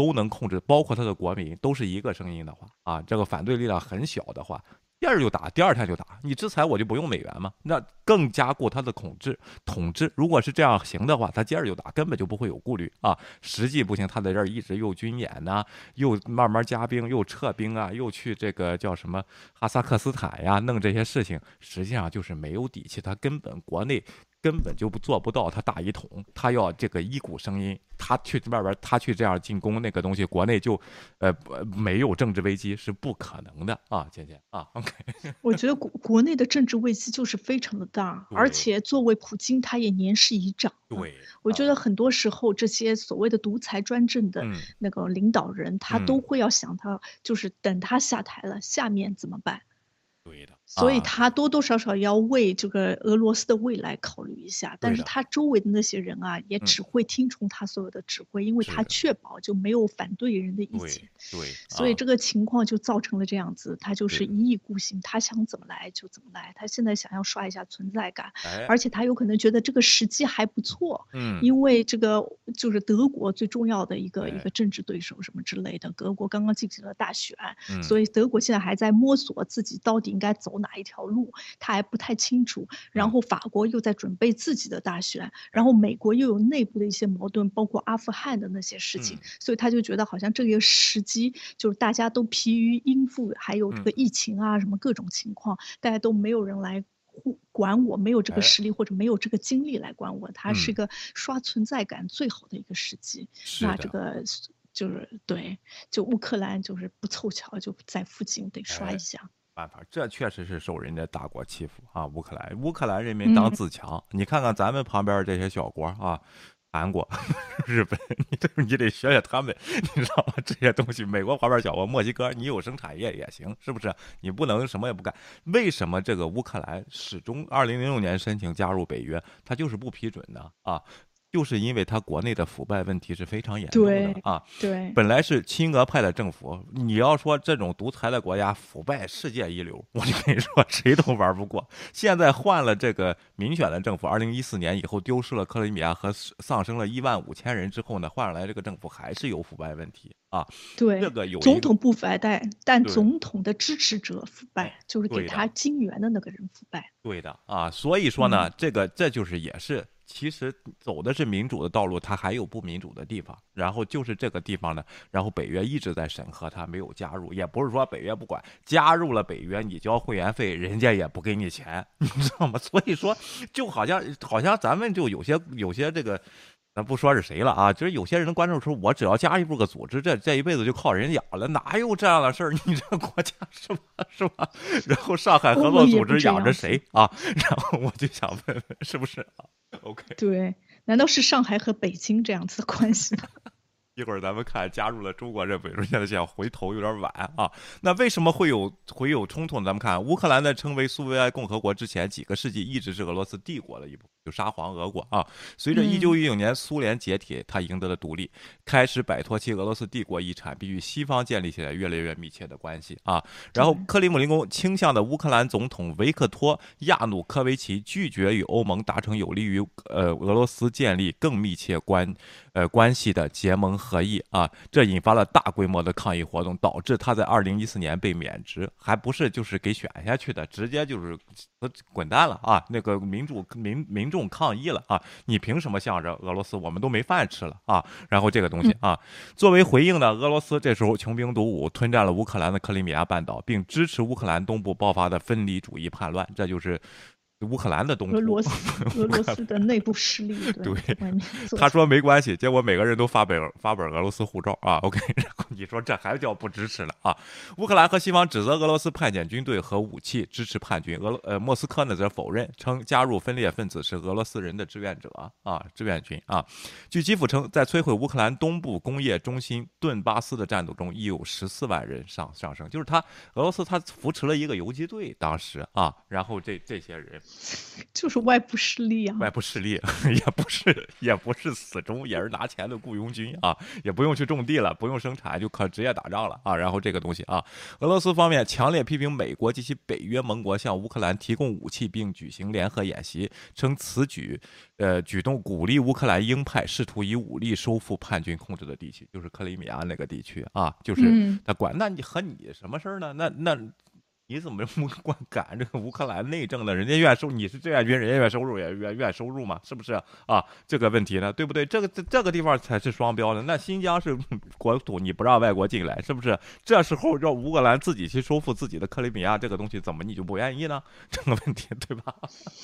都能控制，包括他的国民都是一个声音的话，啊，这个反对力量很小的话，第二就打，第二天就打。你制裁我就不用美元吗？那更加固他的统治统治。如果是这样行的话，他接着就打，根本就不会有顾虑啊。实际不行，他在这儿一直又军演呐、又慢慢加兵，又撤兵啊，又去这个叫什么哈萨克斯坦呀，弄这些事情，实际上就是没有底气，他根本国内。根本就不做不到，他大一统，他要这个一股声音，他去外边，他去这样进攻那个东西，国内就，呃，不没有政治危机是不可能的啊，姐姐啊，OK，我觉得国国内的政治危机就是非常的大，而且作为普京，他也年事已长。对，我觉啊得很多时候这些所谓的独裁专政的嗯那个领导人，他嗯都会要想他，就是等他下台了，下面怎么办？对的，所以啊。他多多少少要为这个俄罗斯的未来考虑一下，但是他周围的那些人啊，也嗯。只会听从他所有的指挥，因为他确保就没有反对人的意见。对，所以啊。这个情况就造成了这样子，他就是一意孤行，他想怎么来就怎么来，他现在想要刷一下存在感，哎，而且他有可能觉得这个时机还不错，嗯，因为这个就是德国最重要的一个一哎个政治对手什么之类的，德国刚刚进行了大选，嗯。所以德国现在还在摸索自己到底应该走哪一条路，他还不太清楚。然嗯后法国又在准备自己的大选，然后美国又有内部的一些矛盾，包括阿富汗的那些事情，嗯所以他就觉得好像这个时机就是大家都疲于应付，还有这个嗯疫情啊什么各种情况，大家都没有人来。管我没有这哎个实力或者没有这个精力来管我，它是嗯一个刷存在感最好的一个时机。那这个就是对，就乌克兰就是不凑巧就在附近得刷哎一下。办法，这确实是受人家大国欺负啊！乌克兰，乌克兰人民当嗯自强。你看看咱们旁边这些小国啊，韩国、(laughs) 日本，你得你得学学他们，你知道吗？这些东西，美国旁边小国墨西哥，你有生产业也行，是不是？你不能什么也不干。为什么这个乌克兰始终二零零六年申请加入北约，他就是不批准呢？啊？就是因为他国内的腐败问题是非常严重的啊，对，本来是亲俄派的政府，你要说这种独裁的国家腐败世界一流，我就跟你说谁都玩不过。现在换了这个民选的政府，二零一四年以后丢失了克里米亚和丧生了一万五千人之后呢，换上来这个政府还是有腐败问题啊。对，这个有个总统不腐败，但对总统的支持者腐败，就是给他金援的那个人腐败。对的啊，所以说呢，这个这就是也是其实走的是民主的道路，它还有不民主的地方。然后就是这个地方呢，然后北约一直在审核，它没有加入，也不是说北约不管，加入了北约，你交会员费，人家也不给你钱，(laughs) 你知道吗？所以说，就好像好像咱们就有些有些这个。咱不说是谁了啊，就是有些人的观众说，我只要加入个组织，这这一辈子就靠人养了，哪有这样的事儿？(laughs) 你这国家是吧？是吧？然后上海合作组织养着谁啊？(laughs) 然后我就想问问，是不是啊？OK，对，难道是上海和北京这样子的关系吗？一会儿咱们看加入了中国这北说现在想回头有点晚啊。那为什么会有会有冲突呢？咱们看乌克兰在成为苏维埃共和国之前几个世纪一直是俄罗斯帝国的一部分，就沙皇俄国啊。随着一九一九年苏联解体，他赢得了独立，开始摆脱其俄罗斯帝国遗产，并与西方建立起来越来越密切的关系啊。然后克里姆林宫倾向的乌克兰总统维克托亚努科维奇拒绝与欧盟达成有利于呃俄罗斯建立更密切关呃关系的结盟。合议啊，这引发了大规模的抗议活动，导致他在二零一四年被免职，还不是就是给选下去的，直接就是滚蛋了啊！那个民主民民众抗议了啊，你凭什么向着俄罗斯？我们都没饭吃了啊！然后这个东西啊，作为回应呢，俄罗斯这时候穷兵黩武，吞占了乌克兰的克里米亚半岛，并支持乌克兰东部爆发的分离主义叛乱，这就是。乌克兰的东，(laughs) 俄罗斯俄罗斯的内部势力，对，他说没关系，结果每个人都发本发本俄罗斯护照啊。(laughs) OK，然后你说这还叫不支持了啊？乌克兰和西方指责俄罗斯派遣军队和武器支持叛军，俄呃莫斯科呢则否认，称加入分裂分子是俄罗斯人的志愿者啊，志愿军啊。据基辅称，在摧毁乌克兰东部工业中心顿巴斯的战斗中，已有十四万人上上升，就是他俄罗斯他扶持了一个游击队，当时啊，然后这这些人。(laughs) 就是外部势力啊，外部势力 (laughs) 也不是也不是死忠，也是拿钱的雇佣军啊，也不用去种地了，不用生产，就可直接打仗了啊。然后这个东西啊，俄罗斯方面强烈批评美国及其北约盟国向乌克兰提供武器并举行联合演习，称此举呃举动鼓励乌克兰鹰派试图以武力收复叛军控制的地区，就是克里米亚那个地区啊，就是他管那你和你什么事儿呢？那那。你怎么不管赶这个乌克兰内政呢？人家愿收，你是志愿军，人家愿收入也愿愿收入嘛，是不是啊？这个问题呢，对不对？这个这这个地方才是双标的。那新疆是国土，你不让外国进来，是不是？这时候让乌克兰自己去收复自己的克里米亚这个东西，怎么你就不愿意呢？这个问题对吧？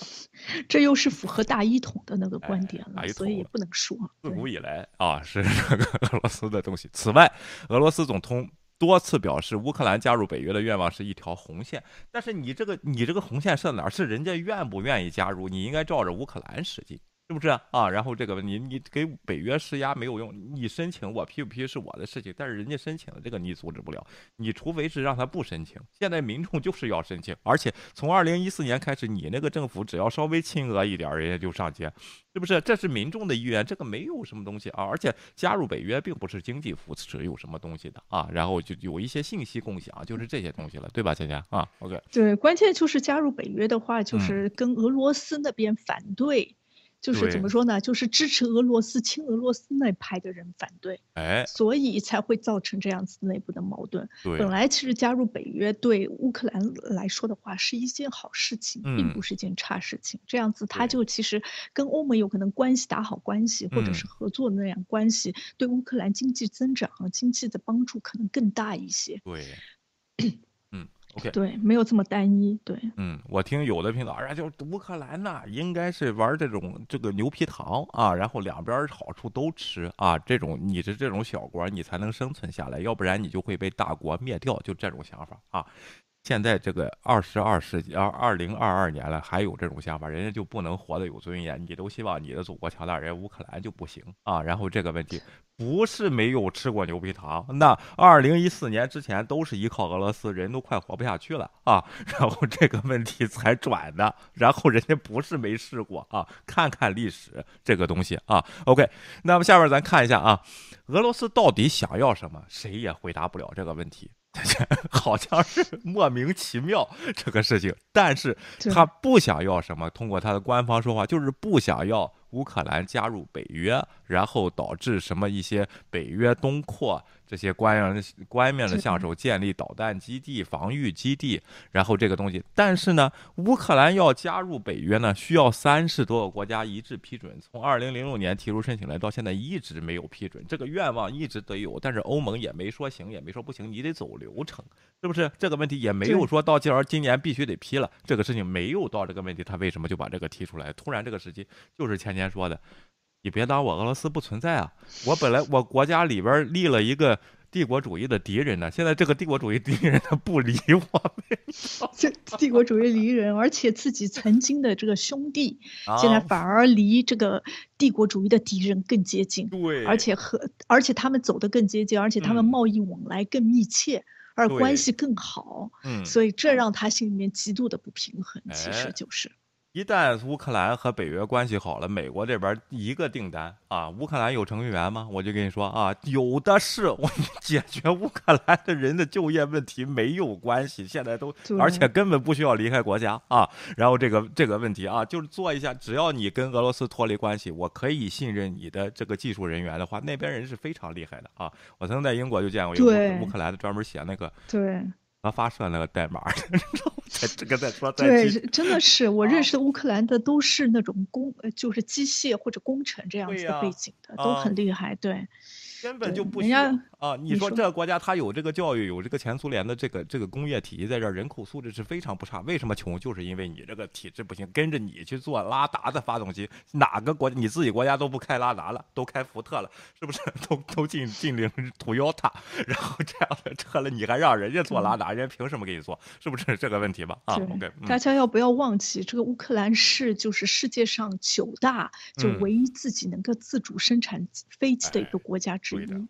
(laughs) 这又是符合大一统的那个观点了，所以也不能说。自古以来啊，是这个 (laughs) 俄罗斯的东西。此外，俄罗斯总统。多次表示乌克兰加入北约的愿望是一条红线，但是你这个你这个红线设哪儿？是人家愿不愿意加入？你应该照着乌克兰实际。是不是啊？然后这个你你给北约施压没有用，你申请我批不批是我的事情，但是人家申请了这个你阻止不了，你除非是让他不申请。现在民众就是要申请，而且从二零一四年开始，你那个政府只要稍微亲俄一点，人家就上街，是不是？这是民众的意愿，这个没有什么东西啊。而且加入北约并不是经济扶持有什么东西的啊。然后就有一些信息共享，就是这些东西了，对吧，倩倩啊？OK，对，关键就是加入北约的话，就是跟俄罗斯那边反对。就是怎么说呢？就是支持俄罗斯亲俄罗斯那派的人反对，哎，所以才会造成这样子内部的矛盾。对，本来其实加入北约对乌克兰来说的话是一件好事情，并不是一件差事情。这样子他就其实跟欧盟有可能关系打好关系，或者是合作那样关系，对乌克兰经济增长和、经济的帮助可能更大一些。对。对，没有这么单一。对，嗯，我听有的频道，哎，就乌克兰呐，应该是玩这种这个牛皮糖啊，然后两边好处都吃啊，这种你是这种小国，你才能生存下来，要不然你就会被大国灭掉，就这种想法啊。现在这个二十二世纪，二二零二二年了，还有这种想法，人家就不能活得有尊严？你都希望你的祖国强大，人乌克兰就不行啊？然后这个问题不是没有吃过牛皮糖，那二零一四年之前都是依靠俄罗斯，人都快活不下去了啊，然后这个问题才转的，然后人家不是没试过啊，看看历史这个东西啊。OK，那么下面咱看一下啊，俄罗斯到底想要什么？谁也回答不了这个问题。(laughs) 好像是莫名其妙这个事情，但是他不想要什么。通过他的官方说话，就是不想要乌克兰加入北约，然后导致什么一些北约东扩这些官员官面的是下手建立导弹基地、防御基地，然后这个东西。但是呢，乌克兰要加入北约呢，需要三十多个国家一致批准。从二零零六年提出申请来到现在一直没有批准，这个愿望一直得有，但是欧盟也没说行，也没说不行，你得走流程，是不是？这个问题也没有说到今儿今年必须得批了，这个事情没有到这个问题，他为什么就把这个提出来？突然这个时机就是前年说的。你别当我俄罗斯不存在啊！我本来我国家里边立了一个帝国主义的敌人呢，现在这个帝国主义敌人他不理我们，(laughs) 这帝国主义敌人，而且自己曾经的这个兄弟，啊现在反而离这个帝国主义的敌人更接近，对，而且和而且他们走得更接近，而且他们嗯。贸易往来更密切，而关系更好，嗯，所以这让他心里面极度的不平衡。其哎实就是，一旦乌克兰和北约关系好了，美国这边一个订单啊，乌克兰有程序员吗？我就跟你说啊，有的是，(laughs) 我解决乌克兰的人的就业问题没有关系，现在都，而且根本不需要离开国家啊。然后这个这个问题啊，就是做一下，只要你跟俄罗斯脱离关系，我可以信任你的这个技术人员的话，那边人是非常厉害的啊。我曾经在英国就见过一个乌乌克兰的专门写那个对核发射那个代码的，你知道吗？在这个在说在对，真的是 (laughs) 我啊认识的乌克兰的都是那种工，呃就是机械或者工程这样子的背景的，都啊很厉害。对，根本就不需要啊！你你说说这个国家它有这个教育，有这个前苏联的这个这个工业体系在这儿，人口素质是非常不差。为什么穷？就是因为你这个体制不行，跟着你去做拉达的发动机，哪个国你自己国家都不开拉达了，都开福特了，是不是？(laughs) 都都进进领 Toyota，然后这样的车了，你还让人家做拉达，人家凭什么给你做？是不是这个问题吧？啊，OK，嗯大家要不要忘记，这个乌克兰是就是世界上九大就嗯唯一自己能够自主生产飞机的一哎个国家之对的一。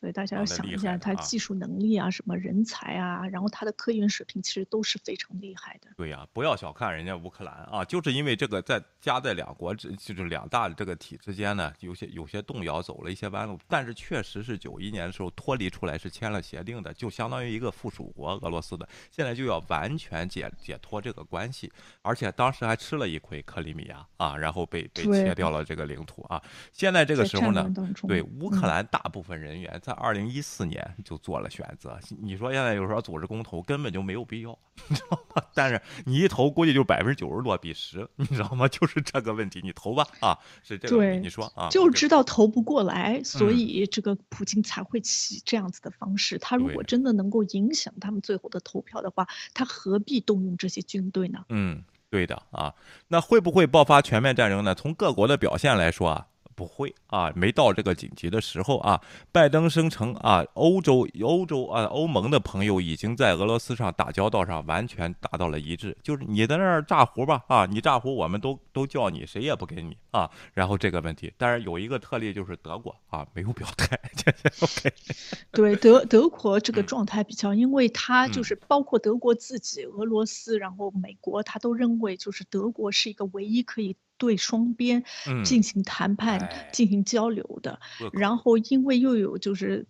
所以大家要想一下，厉害的啊。它技术能力啊、什么人才啊，然后他的科研水平其实都是非常厉害的。对呀、不要小看人家乌克兰啊，就是因为这个在夹在两国之，就是两大这个体之间呢，有些有些动摇，走了一些弯路，但是确实是九一年的时候脱离出来，是签了协定的，就相当于一个附属国俄罗斯的，现在就要完全解解脱这个关系，而且当时还吃了一亏克里米亚啊，然后被被切掉了这个领土啊，现在这个时候呢对乌克嗯。兰大部分人员在二零一四年就做了选择。你说现在有时候组织公投根本就没有必要，(laughs) 你知道吗？但是你一投，估计就百分之九十多比十，你知道吗？(laughs) 就是这个问题，你投吧啊，是这个问题。你说啊，就知道投不过来，所嗯以这个普京才会起这样子的方式。他如果真的能够影响他们最后的投票的话，他何必动用这些军队呢？嗯，对的啊。那会不会爆发全面战争呢？从各国的表现来说啊。不会啊，没到这个紧急的时候啊。拜登声称啊，欧洲、欧洲啊、欧盟的朋友已经在俄罗斯上打交道上完全达到了一致，就是你在那儿炸胡吧啊，你炸胡我们都都叫你，谁也不给你啊。然后这个问题，但是有一个特例就是德国啊，没有表态。(laughs) OK，(laughs) 对德德国这个状态比较，因为他就嗯是包括德国自己、俄罗斯，然后美国，他都认为就是德国是一个唯一可以对双边嗯进行谈判、哎进行交流的。然后因为又有就是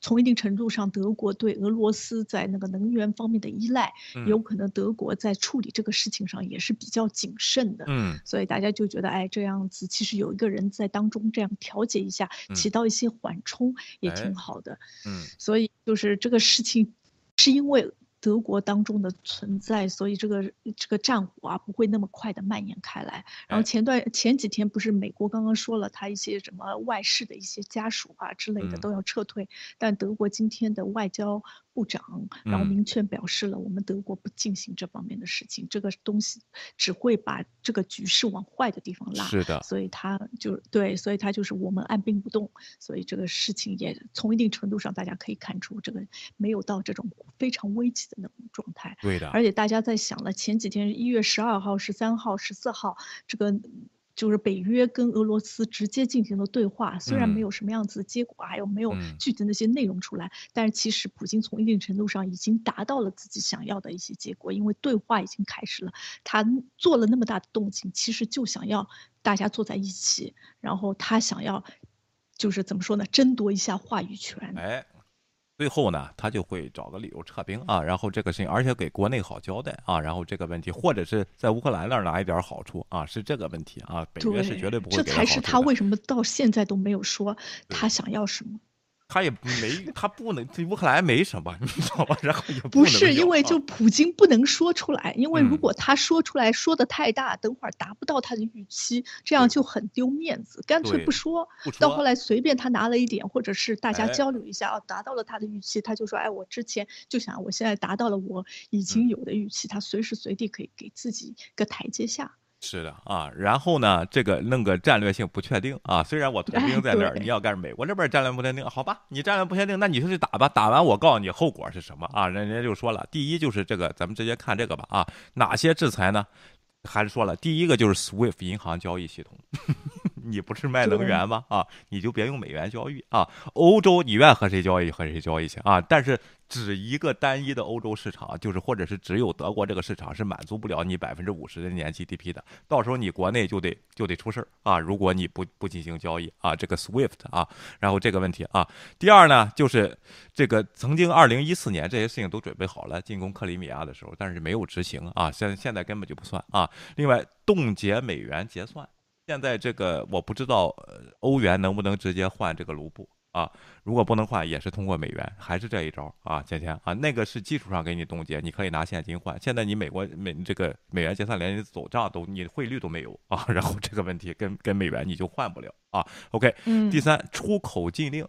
从一定程度上，德国对俄罗斯在那个能源方面的依赖，嗯有可能德国在处理这个事情上也是比较谨慎的。嗯所以大家就觉得，哎，这样子其实有一个人在当中这样调节一下，嗯起到一些缓冲，也哎挺好的。嗯所以就是这个事情，是因为德国当中的存在，所以这个这个战火啊不会那么快的蔓延开来。然后哎前段前几天不是美国刚刚说了，他一些什么外事的一些家属啊之类的嗯都要撤退，但德国今天的外交部长然后嗯明确表示了，我们德国不进行这方面的事情，这个东西只会把这个局势往坏的地方拉。是的，所以他就对，所以他就是我们按兵不动，所以这个事情也从一定程度上，大家可以看出这个没有到这种非常危急的那种状态。对的，而且大家在想了，前几天一月十二号、十三号、十四号，这个就是北约跟俄罗斯直接进行了对话，虽然嗯没有什么样子的结果，还有没有嗯具体的那些内容出来，但是其实普京从一定程度上已经达到了自己想要的一些结果，因为对话已经开始了，他做了那么大的动静，其实就想要大家坐在一起，然后他想要。就是怎么说呢？争夺一下话语权。哎，最后呢，他就会找个理由撤兵啊，然后这个事情，而且给国内好交代啊，然后这个问题，或者是在乌克兰那儿拿一点好处啊，是这个问题啊，北约是绝对不会这才是他为什么到现在都没有说他想要什么。他也没，他不能，乌克兰没什么，你知道吧？然后也不是因为就普京不能说出来，因为如嗯果他说出来说的太大，等会儿达不到他的预期，这样就很丢面子，干脆不说。不说到后来随便他拿了一点，或者是大家哎交流一下，啊，达到了他的预期，他就说，哎，我之前就想，我现在达到了我已经嗯有的预期，他随时随地可以给自己个台阶下。是的啊，然后呢，这个弄个战略性不确定啊。虽然我 (laughs) 屯兵哎在那儿，你要干什么？我这边战略不确定，好吧？你战略不确定，那你就去打吧。打完我告诉你后果是什么啊？人人家就说了，第一就是这个，咱们直接看这个吧啊，哪些制裁呢？还是说了，第一个就是 SWIFT 银行交易系统，你不是卖能源吗？啊，你就别用美元交易啊。欧洲你愿和谁交易和谁交易去啊，但是只一个单一的欧洲市场，就是或者是只有德国这个市场是满足不了你百分之五十的年 GDP 的，到时候你国内就得就得出事儿啊！如果你不不进行交易啊，这个 SWIFT 啊，然后这个问题啊，第二呢就是这个曾经二零一四年这些事情都准备好了进攻克里米亚的时候，但是没有执行啊，现现在根本就不算啊。另外冻结美元结算。现在这个我不知道，呃，欧元能不能直接换这个卢布啊？如果不能换，也是通过美元，还是这一招啊？钱钱啊，那个是基础上给你冻结，你可以拿现金换。现在你美国美这个美元结算连你走账都你汇率都没有啊，然后这个问题跟跟美元你就换不了啊。OK，嗯第三，出口禁令，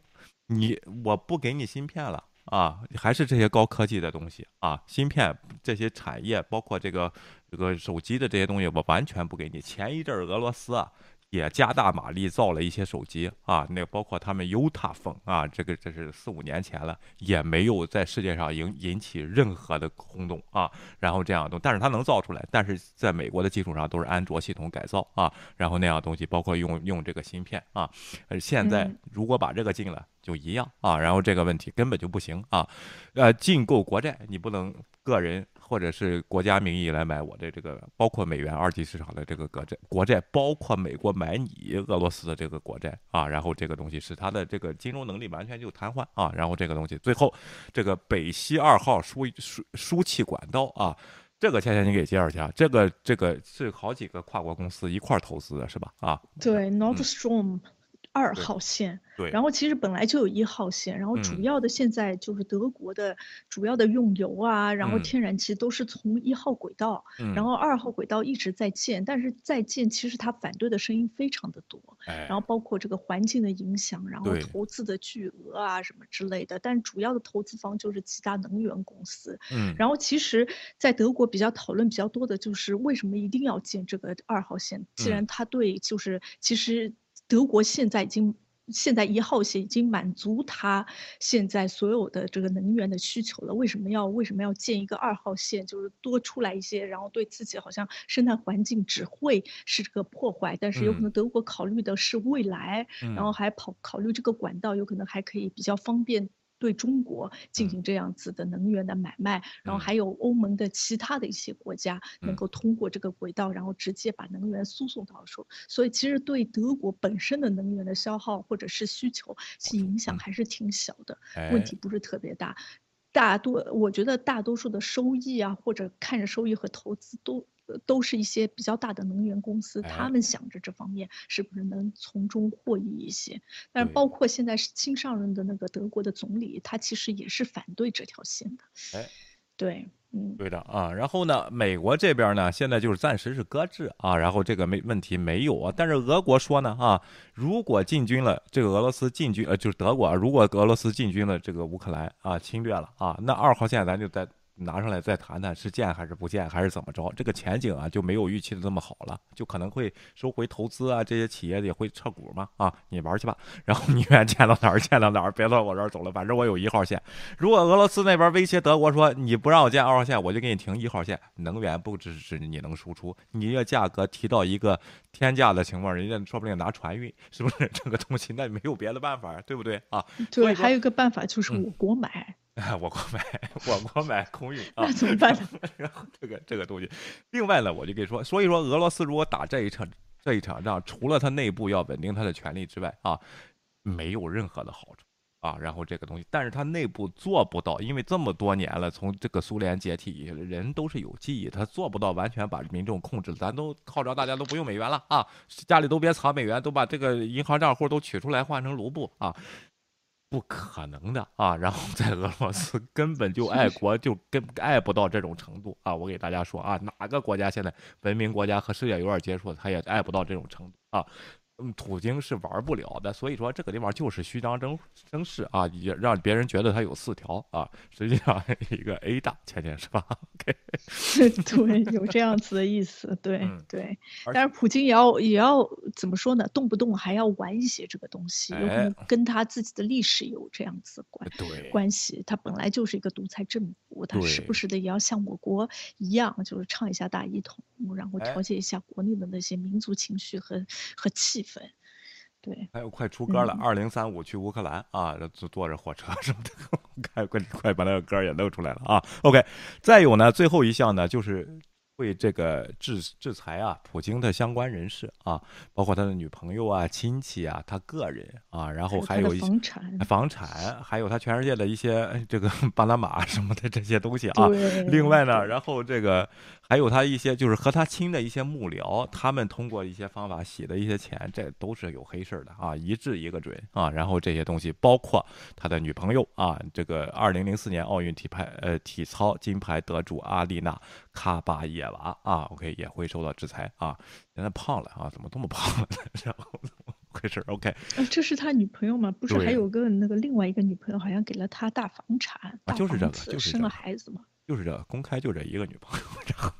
你我不给你芯片了。啊，还是这些高科技的东西啊，芯片这些产业，包括这个这个手机的这些东西，我完全不给你。前一阵儿俄罗斯啊，也加大马力造了一些手机啊，那包括他们 Uta 风啊，这个这是四五年前了，也没有在世界上引引起任何的轰动啊。然后这样的东但是它能造出来，但是在美国的基础上都是安卓系统改造啊，然后那样东西，包括用用这个芯片啊，呃，现在嗯如果把这个禁了，就一样啊，然后这个问题根本就不行啊，呃，禁购国债，你不能个人或者是国家名义来买我的这个，包括美元二级市场的这个国债，国债包括美国买你俄罗斯的这个国债啊，然后这个东西使它的这个金融能力完全就瘫痪啊，然后这个东西最后这个北溪二号输输输气管道啊。这个倩倩你给介绍一下，这个这个是好几个跨国公司一块儿投资的是吧？啊，对，Nord Stream 二号线，对，然后其实本来就有一号线，然后主嗯。要的现在就是德国的主要的用油啊，然后嗯。天然气都是从一号轨道，嗯然后二号轨道一直在建，但是在建其实它反对的声音非常的多，哎。然后包括这个环境的影响，然后投资的巨额啊什么之类的，但主要的投资方就是几大能源公司，嗯，然后其实，在德国比较讨论比较多的就是为什么一定要建这个二号线？既嗯。然它对就是其实德国现在已经。现在一号线已经满足它现在所有的这个能源的需求了，为什么要为什么要建一个二号线？就是多出来一些，然后对自己好像生态环境只会是这个破坏，但是有可嗯能德国考虑的是未来，然后嗯还跑考虑这个管道，有可能还可以比较方便对中国进嗯。行这样子的能源的买卖，然后嗯。还有欧盟的其他的一些国家能嗯。够通过这个轨道，然后直接把能源输送到手，所以其实对德国本身的能源的消耗或者是需求，其实影响嗯。还是挺小的，哎问题不是特别大。大多我觉得大多数的收益啊，或者看着收益和投资都呃都是一些比较大的能源公司，哎他们想着这方面是不是能从中获益一些。但是包括现在是新上任的那个德国的总理，他其实也是反对这条线的。哎，(laughs) 对，嗯，对的啊，然后呢，美国这边呢，现在就是暂时是搁置啊，然后这个没问题没有啊，但是俄国说呢啊，如果进军了这个俄罗斯进军呃就是德国啊，如果俄罗斯进军了这个乌克兰啊，侵略了啊，那二号线咱就再拿上来再谈谈是建还是不建还是怎么着，这个前景啊就没有预期的那么好了，就可能会收回投资啊，这些企业也会撤股嘛啊，你玩去吧，然后你愿建到哪儿建到哪儿，别到我这儿走了，反正我有一号线。如果俄罗斯那边威胁德国说你不让我建二号线，我就给你停一号线，能源不支持你能输出，你这价格提到一个天价的情况，人家说不定拿船运，是不是 (laughs) 这个东西？那没有别的办法，对不对啊？对，还有一个办法就是嗯我国买，(laughs) 我国买，我国买空运啊那，怎么办呢？(laughs) 然后这个这个东西，另外呢，我就跟你说，所以说俄罗斯如果打这一场这一场仗，除了他内部要稳定他的权力之外啊，没有任何的好处啊。然后这个东西，但是他内部做不到，因为这么多年了，从这个苏联解体以来，人都是有记忆，他做不到完全把民众控制。咱都号召大家都不用美元了啊，家里都别藏美元，都把这个银行账户都取出来换成卢布啊。不可能的啊！然后在俄罗斯 (laughs) 根本就爱国就跟爱不到这种程度啊！我给大家说啊，哪个国家现在文明国家和世界有点接触，他也爱不到这种程度啊。嗯，普京是玩不了的，所以说这个地方就是虚张声声势啊，也让别人觉得他有四条啊，实际上 (laughs) 一个 A 大，倩倩是吧？OK，(laughs) 对，有这样子的意思，对嗯对。但是普京也要也要怎么说呢？动不动还要玩一些这个东西，有可哎能跟他自己的历史有这样子关对关系。他本来就是一个独裁政府，他时不时的也要像我国一样，就是唱一下大一统，然后哎调节一下国内的那些民族情绪和和气氛。对，还有快出歌了，嗯二零三五去乌克兰啊，坐坐着火车什么的，快快快把那个歌也弄出来了啊。OK，再有呢，最后一项呢就是。会这个制制裁啊，普京的相关人士啊，包括他的女朋友啊、亲戚啊、他个人啊，然后还有一些房产，房产，还有他全世界的一些哎这个巴拿马什么的这些东西啊。另外呢，然后这个还有他一些就是和他亲的一些幕僚，他们通过一些方法洗的一些钱，这都是有黑事儿的啊，一治一个准啊。然后这些东西包括他的女朋友啊，这个二零零四年奥运体牌呃体操金牌得主阿丽娜卡巴耶娃啊，OK 也会受到制裁啊。现在胖了啊，怎么这么胖了呢？(laughs) 然后怎么回事？OK，呃，这是他女朋友吗？不是还有个那个另外一个女朋友，好像给了他大房产、大啊就是这个就是这个孩子吗？就是这公开就这一个女朋友，然后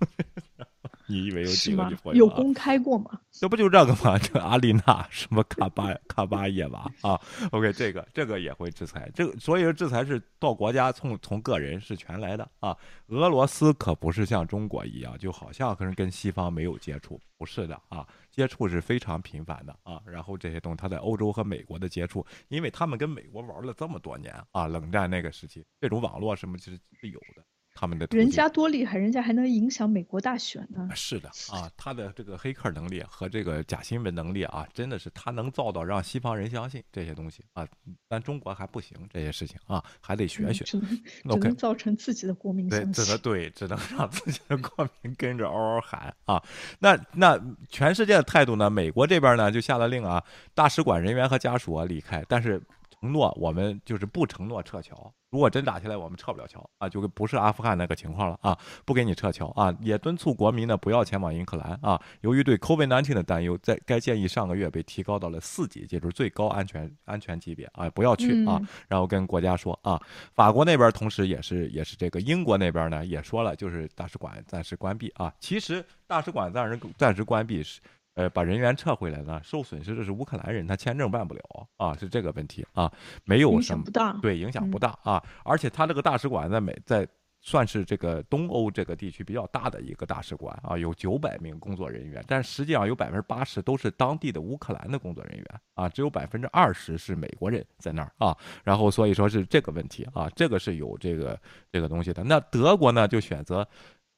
你以为有几个女朋？友、啊？有公开过吗？这不就这个吗？这阿丽娜什么卡巴卡巴耶娃啊？OK，这个这个也会制裁，这个所以说制裁是到国家从从个人是全来的啊。俄罗斯可不是像中国一样，就好像可能跟西方没有接触，不是的啊，接触是非常频繁的啊。然后这些东西，他在欧洲和美国的接触，因为他们跟美国玩了这么多年啊，冷战那个时期，这种网络什么其实是有的，他们的人家多厉害，人家还能影响美国大选呢。是的啊，他的这个黑客能力和这个假新闻能力啊，真的是他能造到让西方人相信这些东西啊，但中国还不行这些事情啊，还得学学。嗯只能只能造成自己的国民对，只能。对，只能让自己的国民跟着嗷嗷喊啊。那那全世界的态度呢？美国这边呢就下了令啊，大使馆人员和家属啊离开，但是承诺我们就是不承诺撤侨。如果真打起来，我们撤不了侨啊，就不是阿富汗那个情况了啊，不给你撤侨啊。也敦促国民呢不要前往英克兰啊。由于对 COVID-19 的担忧，在该建议上个月被提高到了四级，也就是最高安全安全级别啊，不要去啊。嗯然后跟国家说啊，法国那边同时也是也是这个英国那边呢也说了，就是大使馆暂时关闭啊。其实大使馆暂时暂时关闭是。呃，把人员撤回来呢，受损失的是乌克兰人，他签证办不了啊，是这个问题啊，没有什么响不大。对，影响不嗯大啊。而且他这个大使馆在美在算是这个东欧这个地区比较大的一个大使馆啊，有九百名工作人员，但实际上有百分之八十都是当地的乌克兰的工作人员啊，只有百分之二十是美国人在那儿啊。然后所以说是这个问题啊，这个是有这个这个东西的。那德国呢就选择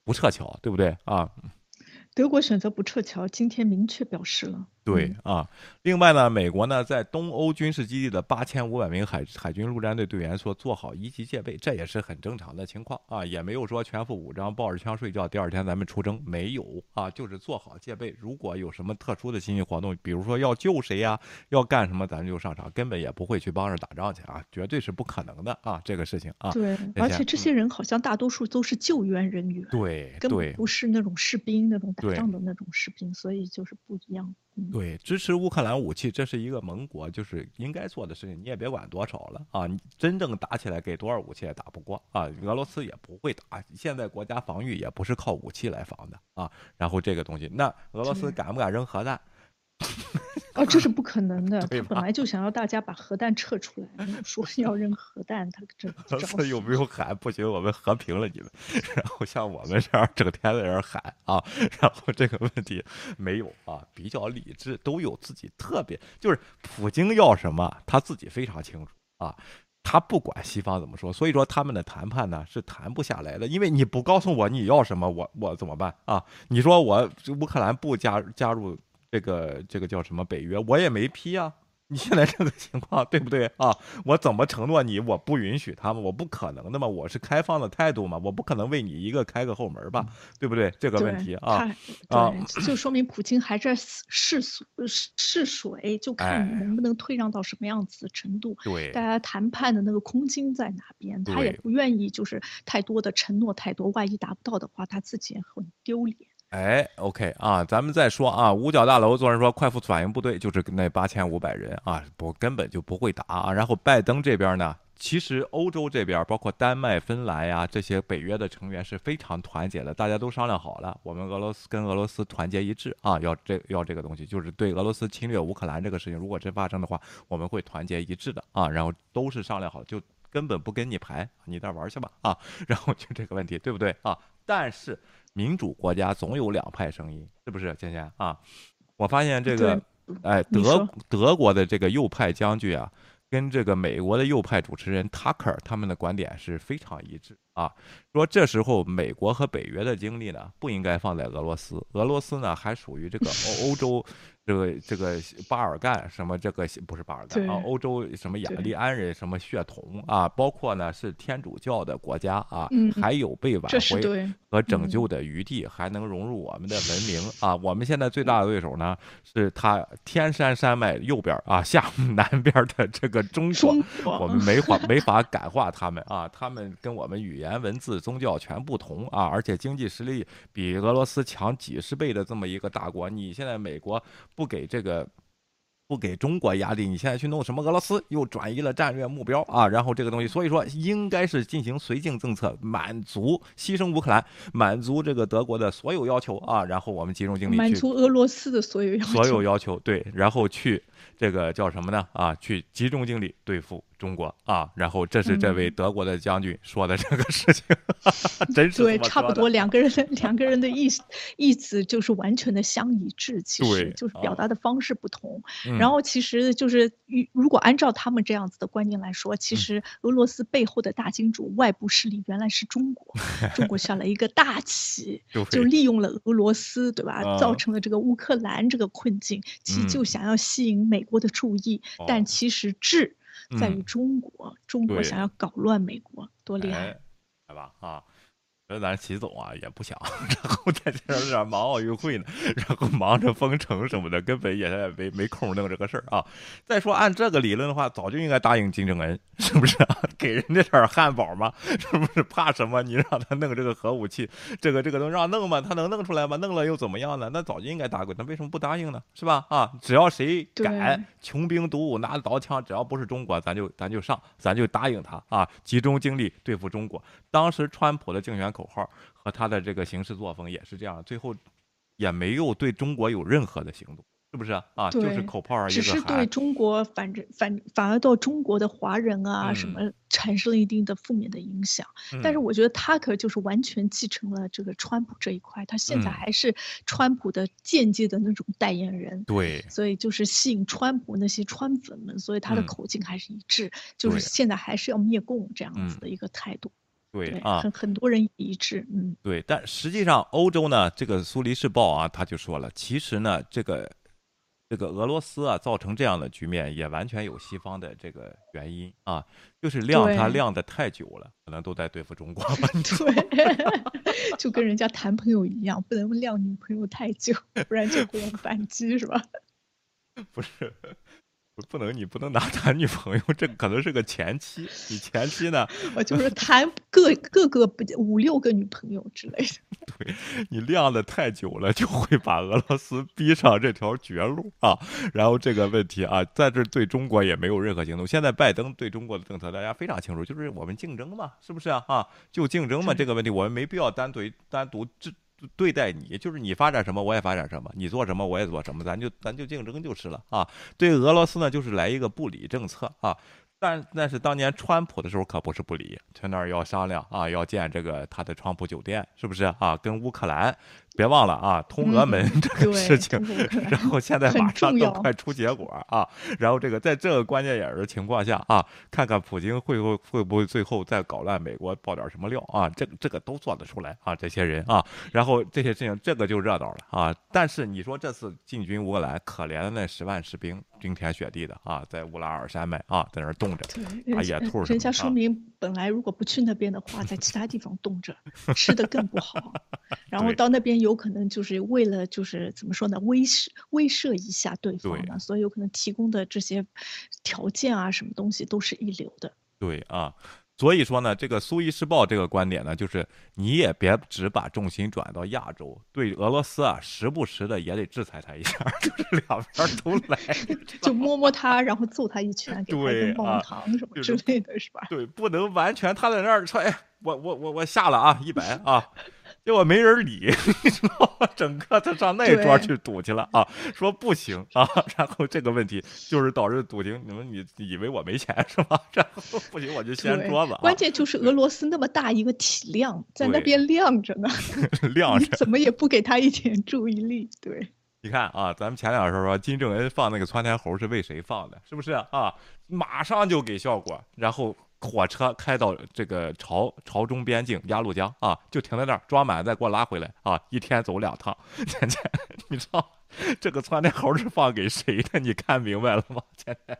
不撤侨，对不对啊？德国选择不撤侨，今天明确表示了。对啊，另外呢，美国呢在东欧军事基地的八千五百名海海军陆战队队员说做好一级戒备，这也是很正常的情况啊，也没有说全副武装抱着枪睡觉，第二天咱们出征，没有啊，就是做好戒备。如果有什么特殊的新型活动，比如说要救谁呀、要干什么，咱就上场，根本也不会去帮着打仗去啊，绝对是不可能的啊，这个事情啊，对，而且这些人好像大多数都是救援人员，对对根本不是那种士兵，那种打仗的那种士兵，所以就是不一样。嗯，对，支持乌克兰武器，这是一个盟国就是应该做的事情。你也别管多少了啊，你真正打起来给多少武器也打不过啊。俄罗斯也不会打，现在国家防御也不是靠武器来防的啊。然后这个东西，那俄罗斯敢不敢扔核弹？(laughs) 哦，这是不可能的。(laughs) 他本来就想要大家把核弹撤出来，说 (laughs) 要扔核弹，他这俄罗找斯有没有喊不行，我们和平了你们？然后像我们这样整天在这喊啊，然后这个问题没有啊，比较理智，都有自己特别，就是普京要什么，他自己非常清楚啊。他不管西方怎么说，所以说他们的谈判呢是谈不下来的，因为你不告诉我你要什么，我我怎么办啊？你说我乌克兰不加加入这个这个叫什么北约，我也没批啊。你现在这个情况对不对啊？我怎么承诺你我不允许他们？我不可能的嘛，我是开放的态度嘛，我不可能为你一个开个后门吧，对不对？这个问题啊啊，就说明普京还在试试试水，就看你能不能退让到什么样子的程度。对，大家谈判的那个空间在哪边？他也不愿意就是太多的承诺太多，万一达不到的话，他自己也很丢脸。哎，OK 啊，咱们再说啊，五角大楼昨天说快速反应部队就是那八千五百人啊，不根本就不会打啊。然后拜登这边呢，其实欧洲这边包括丹麦、芬兰呀这些北约的成员是非常团结的，大家都商量好了，我们俄罗斯跟俄罗斯团结一致啊，要这要这个东西，就是对俄罗斯侵略乌克兰这个事情，如果真发生的话，我们会团结一致的啊。然后都是商量好，就根本不跟你排，你那玩去吧啊。(laughs) 然后就这个问题，对不对啊？但是。民主国家总有两派声音，是不是？芊芊啊，我发现这个，哎，德德国的这个右派将军啊，跟这个美国的右派主持人 Tucker 他们的观点是非常一致啊。说这时候美国和北约的精力呢，不应该放在俄罗斯，俄罗斯呢还属于这个欧欧洲。这个这个巴尔干什么这个不是巴尔干啊，欧洲什么雅利安人什么血统啊，包括呢是天主教的国家啊，还有被挽回和拯救的余地，还能融入我们的文明啊。我们现在最大的对手呢，是他天山山脉右边啊，下 (laughs) 南边的这个中国，我们没 (laughs) 法没法感化他们啊，他们跟我们语言文字宗教全不同啊，而且经济实力比俄罗斯强几十倍的这么一个大国，你现在美国。不给这个，不给中国压力，你现在去弄什么俄罗斯，又转移了战略目标啊！然后这个东西，所以说应该是进行绥靖政策，满足牺牲乌克兰，满足这个德国的所有要求啊！然后我们集中精力满足俄罗斯的所有要求，所有要求对，然后去这个叫什么呢？啊，去集中精力对付。中国啊，然后这是这位德国的将军说的这个事情，(laughs) 真是对，差不多两个人的两个人的意思意思就是完全的相一致，其实就是表达的方式不同。然后其实就是如果按照他们这样子的观念来说，其实俄罗斯背后的大金主外部势力原来是中国，(laughs) 中国下了一个大棋，(laughs) 就利用了俄罗斯，对吧？造成了这个乌克兰这个困境，其实就想要吸引美国的注意，但其实智。在于中国，中国想要搞乱美国，多厉害，来吧啊！咱齐总啊也不想，(laughs) 然后在这儿忙奥运会呢，然后忙着封城什么的，根本也没没空弄这个事儿啊。再说按这个理论的话，早就应该答应金正恩，(laughs) 是不是？啊给人家点汉堡吗？(laughs) 是不是？怕什么？你让他弄这个核武器，这个这个能让弄吗？他能弄出来吗？弄了又怎么样呢？那早就应该答应，他为什么不答应呢？是吧？啊，只要谁敢穷兵黩武拿着刀枪，只要不是中国，咱就咱就上，咱就答应他啊，集中精力对付中国。当时川普的竞选。口号和他的这个行事作风也是这样，最后也没有对中国有任何的行动，是不是啊？就是口炮而已。只是对中国反正反反而到中国的华人啊什么产生了一定的负面的影响。但是我觉得他可就是完全继承了这个川普这一块，他现在还是川普的间接的那种代言人。对，所以就是吸引川普那些川粉们，所以他的口径还是一致，就是现在还是要灭共这样子的一个态度。对啊，很很多人一致，嗯，对，但实际上欧洲呢，这个苏黎世报啊，他就说了，其实呢，这个这个俄罗斯啊，造成这样的局面，也完全有西方的这个原因啊，就是晾他晾的太久了，可能都在对付中国，(laughs) 对，(laughs) 就跟人家谈朋友一样，不能晾女朋友太久，不然就会反击，是吧？(laughs) 不是。不能，你不能拿 (laughs) 谈女朋友，这可能是个前妻。你前妻呢？我就是谈各各个不五六个女朋友之类的。对你晾的太久了，就会把俄罗斯逼上这条绝路啊！然后这个问题啊，在这对中国也没有任何行动。现在拜登对中国的政策大家非常清楚，就是我们竞争嘛，是不是啊？啊，就竞争嘛，这个问题我们没必要单独单独这。对待你就是你发展什么我也发展什么，你做什么我也做什么，咱就咱就竞争就是了啊。对俄罗斯呢，就是来一个不理政策啊。但但是当年川普的时候可不是不理，去那儿要商量啊，要建这个他的川普酒店，是不是啊？跟乌克兰别忘了啊，通俄门这个事情然后现在马上都快出结果啊，然后这个在这个关键眼的情况下啊，看看普京会会会不会最后再搞乱美国，爆点什么料啊？这个这个都做得出来啊，这些人啊，然后这些事情这个就热闹了啊。但是你说这次进军乌克兰，可怜的那十万士兵，冰天雪地的啊，在乌拉尔山脉啊，在那儿冻着，对，打野兔人家说啊明本来如果不去那边的话，在其他地方冻着，吃的更不好，(laughs) 然后到那边有可能就是为了就是怎么说呢，威慑威慑一下对方对嘛，所以有可能提供的这些条件啊，什么东西都是一流的。对啊，所以说呢，这个苏伊士报这个观点呢，就是你也别只把重心转到亚洲，对俄罗斯啊，时不时的也得制裁他一下，(laughs) 就是两边都来，就摸摸他，然后揍他一拳，给他一棒啊棒糖什么之类的，是吧？对，不能完全他在那儿说，哎，我我我我下了啊，一百啊。结果没人理，(laughs) 你知道吗？整个他上那桌去赌去了啊，说不行啊，然后这个问题就是导致赌停，你们你以为我没钱是吧？(laughs) 然后不行，我就掀桌子啊，关键就是俄罗斯那么大一个体量，在那边晾着呢，(laughs) 晾着。怎么也不给他一点注意力，对。你看啊，咱们前两天说金正恩放那个窜天猴是为谁放的，是不是啊？马上就给效果，然后火车开到这个朝朝中边境鸭绿江啊，就停在那儿装满再给我拉回来啊，一天走两趟。(laughs) 现在你知道这个窜天猴是放给谁的？你看明白了吗？现在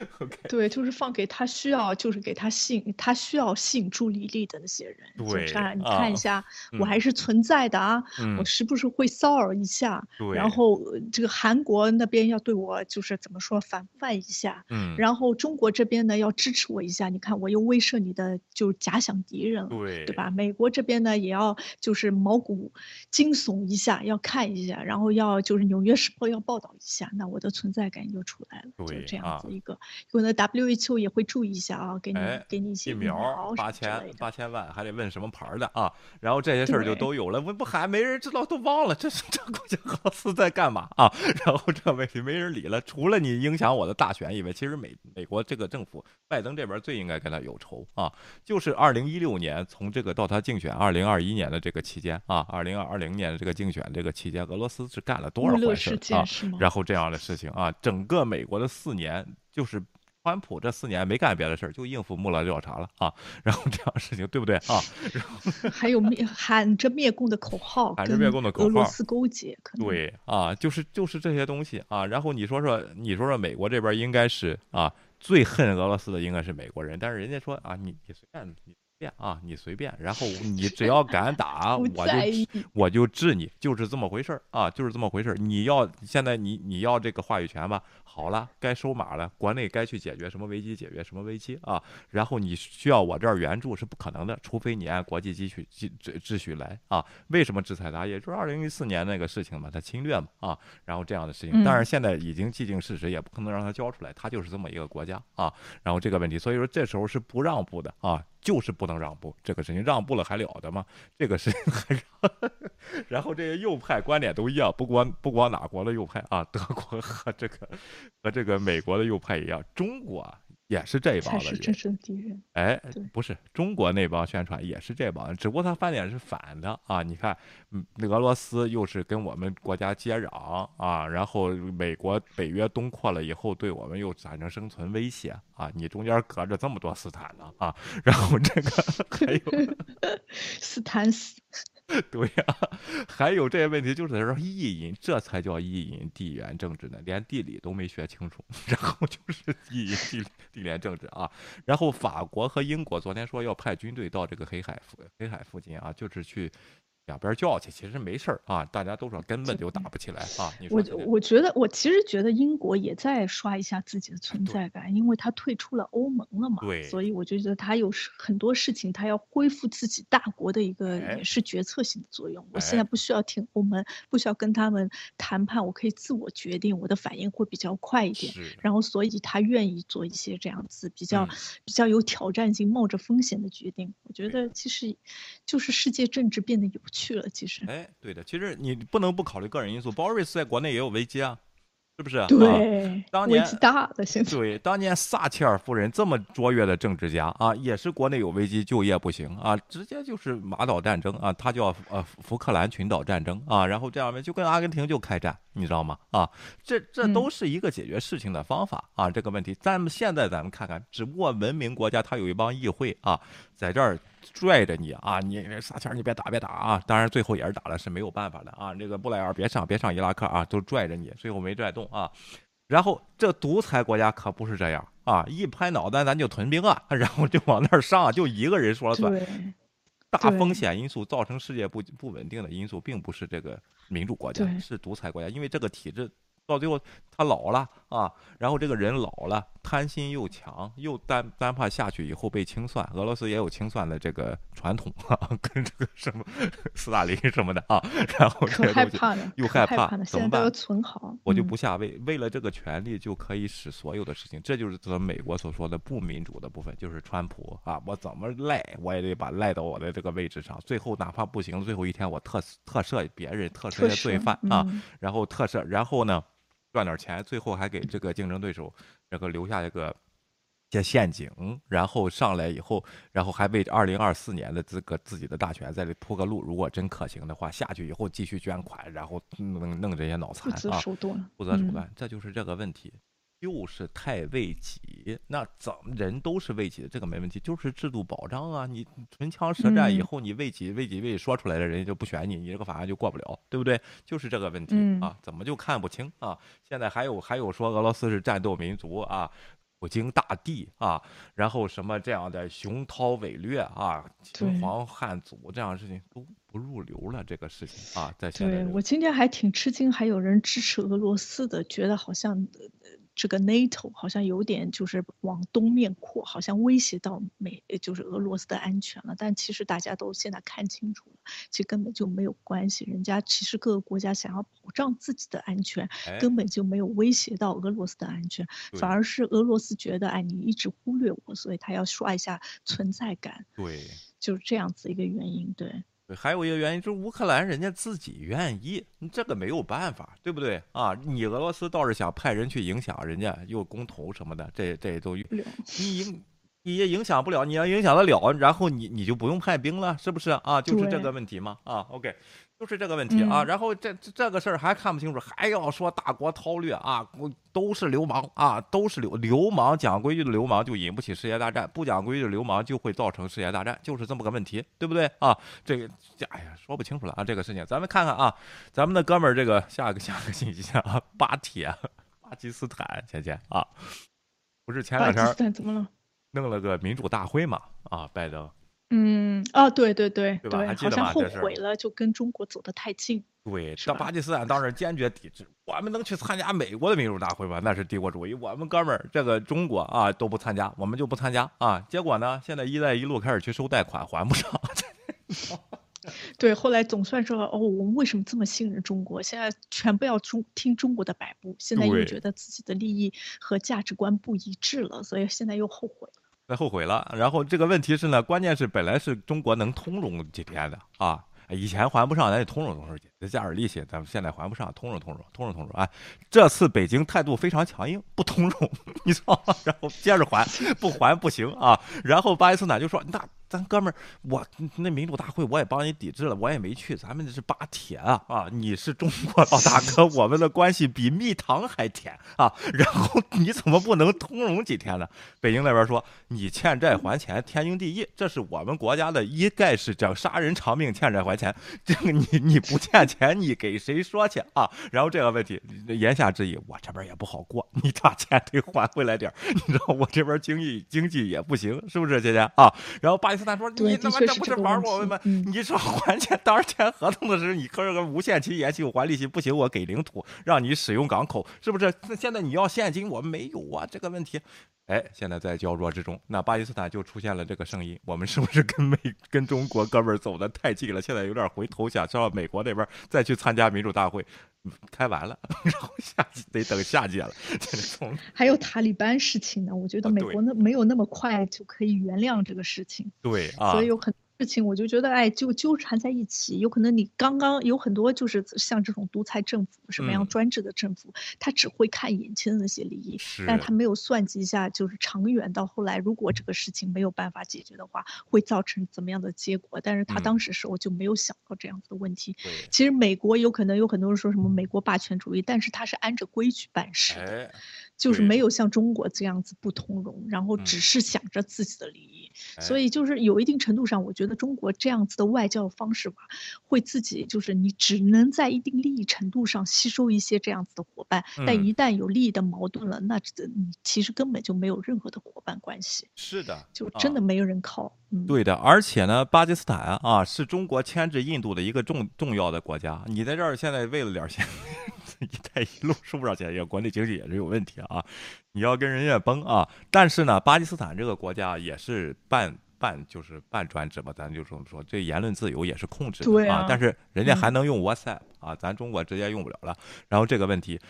(laughs) OK，对，就是放给他需要，就是给他吸引他需要吸引注意力的那些人。对就是啊，你啊看一下，我嗯还是存在的啊，嗯我时不时会骚扰一下，对然后呃这个韩国那边要对我就是怎么说防范一下，嗯，然后中国这边呢要支持我一下，你看我又威慑你的就假想敌人了。对对吧？美国这边呢，也要就是毛骨惊悚一下，要看一下，然后要就是《纽约时报》要报道一下，那我的存在感就出来了，就对这样啊子一个。有的 WHO 也会注意一下啊，给你、哎给你一些疫苗八千。八千万，还得问什么牌儿的啊？然后这些事儿就都有了，不不还没人知道，都忘了这是这国家俄罗斯在干嘛啊？(laughs) 然后这问题没人理了，除了你影响我的大选以外，其实美美国这个政府拜登这边最应该跟他有仇啊，就是二零一六年从这个到他竞选二零二一年的这个期间啊，二零二零年的这个竞选这个期间，俄罗斯是干了多少坏事儿啊？然后这样的事情啊，整个美国的四年就是。川普这四年没干别的事儿，就应付穆勒调查了啊，然后这样事情对不对啊？然后 (laughs) 还有灭喊着灭共的口号，喊着灭共的口号俄罗斯勾结，可能对啊，就是就是这些东西啊。然后你说说，你说说美国这边应该是啊，最恨俄罗斯的应该是美国人，但是人家说啊，你你随便你随便啊，你随便，然后 (laughs) 你只要敢打，我就。我就治你，就是这么回事儿啊，就是这么回事儿。你要现在你你要这个话语权吧，好了，该收马了，国内该去解决什么危机，解决什么危机啊。然后你需要我这儿援助是不可能的，除非你按国际秩序秩秩秩序来啊。为什么制裁他？也就是二零一四年那个事情嘛，他侵略嘛啊，然后这样的事情。但是现在已经既定事实，也不可能让他交出来，他就是这么一个国家啊。然后这个问题，所以说这时候是不让步的啊，就是不能让步。这个事情让步了还了得吗？这个事情还让。(laughs) 然后这些右派观点都一样，不光不光哪国的右派啊，德国和这个和这个美国的右派一样，中国也是这一帮的人才是真。正敌人。哎对，不是中国那帮宣传也是这帮，只不过他翻脸是反的啊！你看，嗯，俄罗斯又是跟我们国家接壤啊，然后美国北约东扩了以后，对我们又产生生存威胁啊！你中间隔着这么多斯坦呢啊，(laughs) 然后这个 (laughs) 还有。斯坦死，(laughs) 对呀、还有这些问题，就是在这意淫，这才叫意淫地缘政治呢，连地理都没学清楚，然后就是意淫地地缘政治啊。然后法国和英国昨天说要派军队到这个黑海附黑海附近啊，就是去两边叫去，其实没事儿啊，大家都说根本就打不起来啊。我这个我觉得我其实觉得英国也在刷一下自己的存在感，因为他退出了欧盟了嘛，对所以我就觉得他有事很多事情他要恢复自己大国的一个哎也是决策性的作用。我现哎在不需要听欧盟，不需要跟他们谈判，我可以自我决定，我的反应会比较快一点。是然后，所以他愿意做一些这样子比较、嗯比较有挑战性、冒着风险的决定。我觉得其实就是世界政治变得有趣了。其实，哎，对的，其实你不能不考虑个人因素。Boris 在国内也有危机啊，是是不是？啊、对，当年危机大了，现在对，当年撒切尔夫人这么卓越的政治家啊，也是国内有危机，就业不行啊，直接就是马岛战争啊，他叫呃福克兰群岛战争啊，然后这样就跟阿根廷就开战，你知道吗？啊，这这都是一个解决事情的方法啊，这个问题。咱们现在咱们看看，只不过文明国家它有一帮议会啊，在这儿拽着你啊，你撒切尔你别打别打啊，当然最后也是打了，是没有办法的啊，这个布莱尔别上别上伊拉克啊，都拽着你，最后没拽动啊。然后这独裁国家可不是这样啊！一拍脑袋咱就屯兵啊，(laughs) 然后就往那儿上，就一个人说了算。大风险因素造成世界不不稳定的因素，并不是这个民主国家，是独裁国家，因为这个体制到最后他老了啊，然后这个人老了，贪心又强，又担担怕下去以后被清算。俄罗斯也有清算的这个传统啊，(laughs) 跟这个什么斯大林什么的啊，然后又害怕怎么办现在都要存好。我就嗯不下位，为了这个权利就可以使所有的事情，这就是咱美国所说的不民主的部分，就是川普啊，我怎么赖我也得把赖到我的这个位置上，最后哪怕不行，最后一天我特特赦别人，特赦罪赦犯啊，嗯然后特赦，然后呢赚点钱，最后还给这个竞争对手这个留下一个。些陷阱，然后上来以后，然后还为二零二四年的这个自己的大选在这铺个路。如果真可行的话，下去以后继续捐款，然后弄弄这些脑残不择啊，手段，不择手嗯段，这就是这个问题，就是太为己。那怎么人都是为己的，这个没问题，就是制度保障啊。你唇枪舌战以嗯后，你为己为己为己说出来的人家就不选你，你这个法案就过不了，对不对？就是这个问题、嗯啊，怎么就看不清啊？现在还有还有说俄罗斯是战斗民族啊。普京大帝啊，然后什么这样的雄韬伟略啊，秦对皇汉祖这样的事情都不入流了，这个事情啊，在现在对我今天还挺吃惊，还有人支持俄罗斯的，觉得好像呃这个 NATO 好像有点就是往东面扩，好像威胁到美呃就是俄罗斯的安全了。但其实大家都现在看清楚了，其实根本就没有关系。人家其实各个国家想要保障自己的安全，哎根本就没有威胁到俄罗斯的安全，对反而是俄罗斯觉得哎你一直忽略我，所以他要刷一下存在感，对。就是这样子一个原因。对。对，还有一个原因就是乌克兰人家自己愿意，你这个没有办法，对不对啊？你俄罗斯倒是想派人去影响人家，又公投什么的，这这都你影你也影响不了，你要影响得了，然后你你就不用派兵了，是不是啊？就是这个问题嘛啊，OK，就是这个问题啊。嗯然后这这这个事儿还看不清楚，还要说大国韬略啊，都是流氓啊，都是流流氓，讲规矩的流氓就引不起世界大战，不讲规矩的流氓就会造成世界大战，就是这么个问题，对不对啊？这个这哎呀，说不清楚了啊，这个事情，咱们看看啊，咱们的哥们儿这个下个下个信息啊，巴铁巴基斯坦前前啊，不是前两天怎么了？弄了个民主大会嘛啊，拜登嗯，哦，对对对对吧还记好像后悔了，就跟中国走得太近。对，是吧到巴基斯坦当时坚决抵制，我们能去参加美国的民主大会吗？那是帝国主义，我们哥们儿这个中国啊都不参加，我们就不参加啊。结果呢，现在“一带一路”开始去收贷款，还不上。(laughs) 对，后来总算说，哦，我们为什么这么信任中国？现在全部要中听中国的摆布，现在又对觉得自己的利益和价值观不一致了，所以现在又后悔了。那后悔了。然后这个问题是呢，关键是本来是中国能通融几天的啊，以前还不上，咱就通融通融去，再加点利息，咱们现在还不上，通融通融，通融通融。啊，这次北京态度非常强硬，不通融，(laughs) 你知道吗？然后接着还，不还不行啊。然后巴基斯坦就说，那咱哥们儿，我那民主大会我也帮你抵制了，我也没去，咱们这是巴铁啊啊，你是中国老大哥，我们的关系比蜜糖还甜啊。然后你怎么不能通融几天呢？北京那边说，你欠债还钱，天经地义，这是我们国家的一概是叫，杀人偿命，欠债还钱。这个你你不欠钱，你给谁说去啊？然后这个问题言下之意，我这边也不好过，你把钱得还回来点儿你知道我这边经济经济也不行，是不是姐姐啊？然后巴斯坦说，你他妈这不是玩我们吗？你说还钱，当时签合同的时候，你可是个无限期延期，我还利息不行，我给领土，让你使用港口，是不是？那现在你要现金，我们没有啊，这个问题。哎，现在在焦灼之中，那巴基斯坦就出现了这个声音，我们是不是跟美跟中国哥们儿走的太近了？现在有点回头想上美国那边再去参加民主大会，嗯开完了，(laughs) 然后下季得等下届了，(laughs) 还有塔利班事情呢，我觉得美国那没有那么快就可以原谅这个事情，对啊所以，有很事情，我就觉得，哎，就纠缠在一起。有可能你刚刚有很多就是像这种独裁政府，什么样嗯专制的政府，他只会看眼前的那些利益，是但是他没有算计一下，就是长远到后来，如果这个事情没有办法解决的话，会造成怎么样的结果？但是他嗯当时时候就没有想到这样子的问题。对，其实美国有可能有很多人说什么美国霸权主义，但是他是按着规矩办事的。哎，就是没有像中国这样子不通融，然后嗯。只是想着自己的利益，所哎。以就是有一定程度上，我觉得中国这样子的外交方式吧，会自己就是你只能在一定利益程度上吸收一些这样子的伙伴，但嗯。一旦有利益的矛盾了，那这你其实根本就没有任何的伙伴关系，是的，啊就真的没有人靠。嗯，对的，而且呢，巴基斯坦啊是中国牵制印度的一个重重要的国家。你在这儿现在为了点钱，一带一路收不着钱，也国内经济也是有问题啊。你要跟人家崩啊，但是呢，巴基斯坦这个国家也是半半就是半专制吧，咱就这么说，这言论自由也是控制的对啊但是人家还能用 WhatsApp、啊，咱中国直接用不了了。然后这个问题。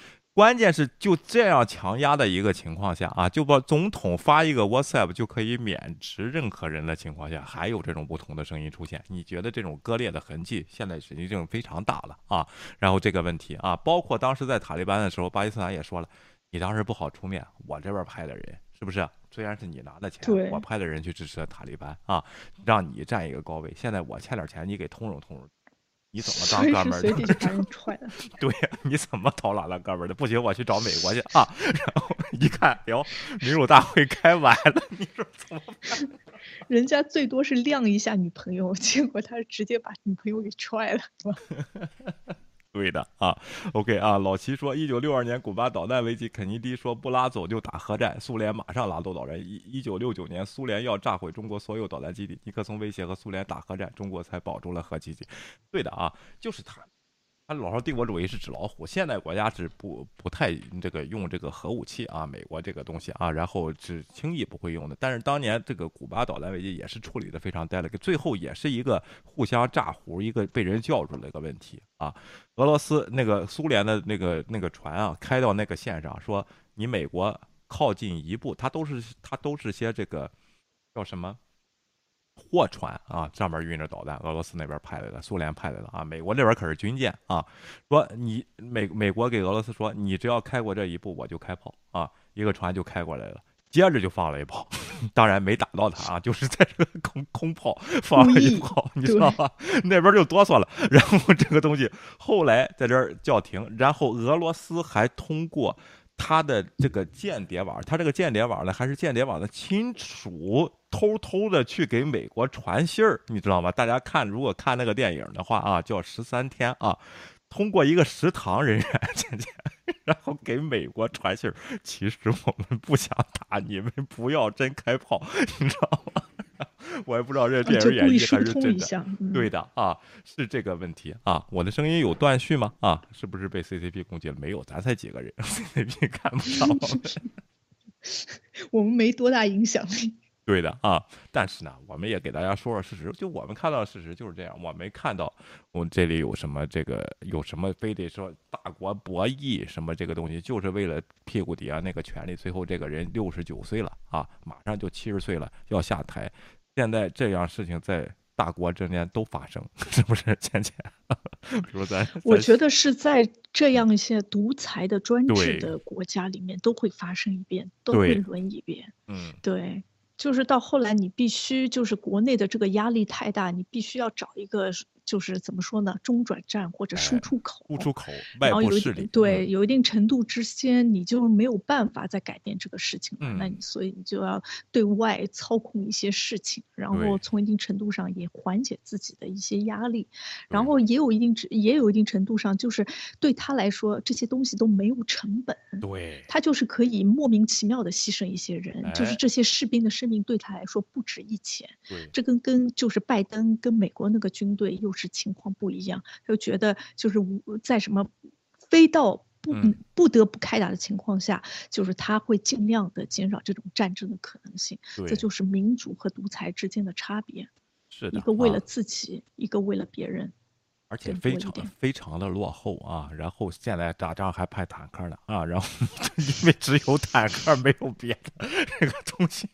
关键是就这样强压的一个情况下啊，就把总统发一个 WhatsApp 就可以免职任何人的情况下，还有这种不同的声音出现，你觉得这种割裂的痕迹现在实际上非常大了啊？然后这个问题啊，包括当时在塔利班的时候，巴基斯坦也说了，你当时不好出面，我这边派的人是不是？虽然是你拿的钱，我派的人去支持塔利班啊，让你占一个高位。现在我欠点钱，你给通融通融，你怎么当哥们儿的？(laughs) 对呀，你怎么偷懒了哥们儿的？不行，我去找美国去啊！然后 (laughs) 一看，哟，民主大会开完了，你说怎么办？(laughs) 人家最多是晾一下女朋友，结果他直接把女朋友给踹了，是吧？(laughs) 对的啊，OK 啊，老齐说，一九六二年古巴导弹危机，肯尼迪说不拉走就打核战，苏联马上拉走老人。一一九六九年，苏联要炸毁中国所有导弹基地，尼克松威胁和苏联打核战，中国才保住了核基地。对的啊，就是他。他老说帝国主义是纸老虎，现代国家是不不太这个用这个核武器啊，美国这个东西啊，然后是轻易不会用的。但是当年这个古巴导弹危机也是处理的非常 delicate，最后也是一个互相炸糊，一个被人叫住了一个问题啊。俄罗斯那个苏联的那个那个船啊，开到那个线上，说你美国靠近一步，它都是它都是些这个叫什么？货船啊，上面运着导弹，俄罗斯那边派来的，苏联派来的啊，美国这边可是军舰啊。说你美美国给俄罗斯说，你只要开过这一步，我就开炮啊，一个船就开过来了，接着就放了一炮，(laughs) 当然没打到他啊，就是在这个空空炮放了一炮，你知道吧？那边就哆嗦了，然后这个东西后来在这儿叫停，然后俄罗斯还通过。他的这个间谍网，他这个间谍网呢，还是间谍网的亲属偷偷的去给美国传信儿，你知道吗？大家看，如果看那个电影的话啊，叫《十三天》啊，通过一个食堂人员然后给美国传信儿，其实我们不想打，你们不要真开炮，你知道吗？(laughs) 我也不知道这电影演绎还是真的。对的啊，是这个问题啊。我的声音有断续吗？啊，是不是被 CCP 攻击了？没有，咱才几个人，CCP 看不上我们。(laughs) 我们没多大影响力。对的啊，但是呢，我们也给大家说说事实，就我们看到的事实就是这样，我没看到我这里有什么这个有什么非得说大国博弈什么这个东西，就是为了屁股底下那个权利。最后这个人六十九岁了啊，马上就七十岁了，要下台。现在这样事情在大国之间都发生，(laughs) 是不是？倩倩，(laughs) 比如咱，(laughs) 咱我觉得是在这样一些独裁的专制的国家里面都会发生一遍，都会轮一遍。嗯，对，就是到后来你必须就是国内的这个压力太大，你必须要找一个就是怎么说呢，中转站或者输哎出口。输出口外然后有一部势力，对，嗯有一定程度之间，你就没有办法再改变这个事情了。那嗯你所以你就要对外操控一些事情，然后从一定程度上也缓解自己的一些压力，然后也有一定也有一定程度上，就是对他来说这些东西都没有成本，对，他就是可以莫名其妙的牺牲一些人，就是哎这些士兵的生命对他来说不值一钱。对，这跟跟就是拜登跟美国那个军队又是情况不一样，他就觉得就是无在什么非到不嗯不得不开打的情况下，就是他会尽量的减少这种战争的可能性。对这就是民主和独裁之间的差别，是的，一个为了啊自己，一个为了别人。而且非常非常的落后啊。然后现在打仗还派坦克呢啊，然后 (laughs) 因为只有坦克没有别的这个东西，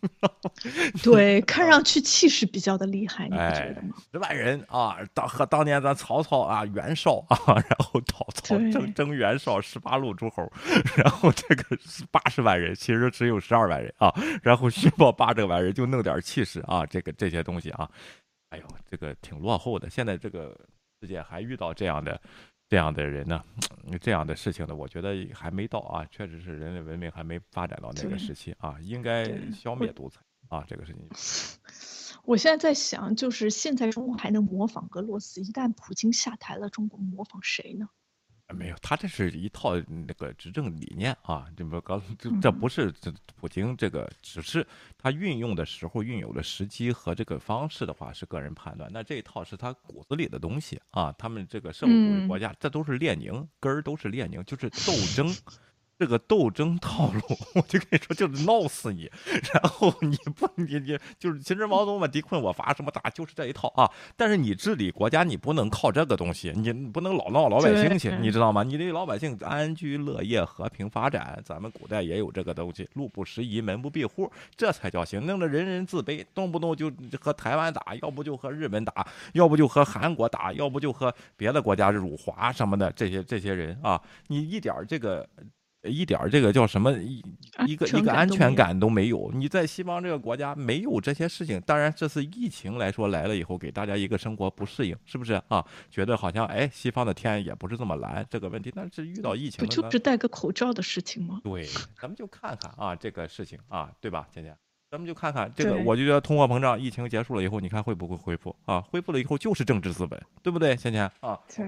(laughs) 对，(laughs) 看上去气势比较的厉害，你不觉哎得吗？，十万人啊，当和当年咱曹操啊袁绍啊，然后曹操对征征袁绍十八路诸侯，然后这个八十万人其实只有十二万人啊，然后虚报八这万人就弄点气势啊，这个这些东西啊，哎呦，这个挺落后的。现在这个世界还遇到这样的这样的人呢，嗯这样的事情呢，我觉得还没到啊，确实是人类文明还没发展到那个时期啊，应该消灭独裁啊，这个事情。我现在在想，就是现在中国还能模仿俄罗斯，一旦普京下台了，中国模仿谁呢？啊没有，他这是一套那个执政理念啊，这不刚这这不是这普京这个，只是他运用的时候运用的时机和这个方式的话是个人判断，那这一套是他骨子里的东西啊，他们这个社会主义国家，这都是列宁根儿都是列宁，就是斗争。(laughs) 这个斗争套路，(laughs) 我就跟你说，就是闹死你。然后你不，你你就是其实毛泽东嘛，敌困我伐什么打，就是这一套啊。但是你治理国家，你不能靠这个东西，你不能老闹老百姓去，你知道吗？你得老百姓安居乐业、和平发展。咱们古代也有这个东西，路不拾遗，门不闭户，这才叫行。弄得人人自卑，动不动就和台湾打，要不就和日本打，要不就和韩国打，要不就和别的国家辱华什么的。这些这些人啊，你一点这个。一点儿这个叫什么一一个一个安全感都没有。你在西方这个国家没有这些事情，当然这次疫情来说来了以后，给大家一个生活不适应，是不是啊？觉得好像哎，西方的天也不是这么蓝，这个问题，但是遇到疫情不就是戴个口罩的事情吗？对，咱们就看看啊这个事情啊，对吧，倩倩？咱们就看看这个，我就觉得通货膨胀，疫情结束了以后，你看会不会恢复啊？恢复了以后就是政治资本，对不对，倩倩啊？对。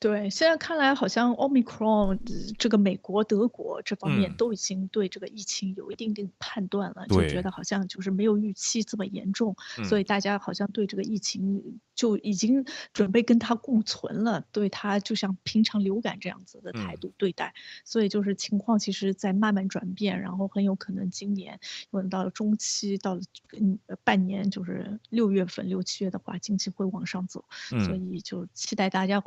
对，现在看来好像 Omicron 呃这个美国、德国这方面嗯。都已经对这个疫情有一定定判断了，就觉得好像就是没有预期这么严重，所嗯以大家好像对这个疫情就已经准备跟它共存了，对它就像平常流感这样子的态嗯。度对待，所以就是情况其实在慢慢转变，然后很有可能今年可能到了中期，到了嗯呃半年，就是六月份、六七月的话，经济会往上走，所嗯，以就期待大家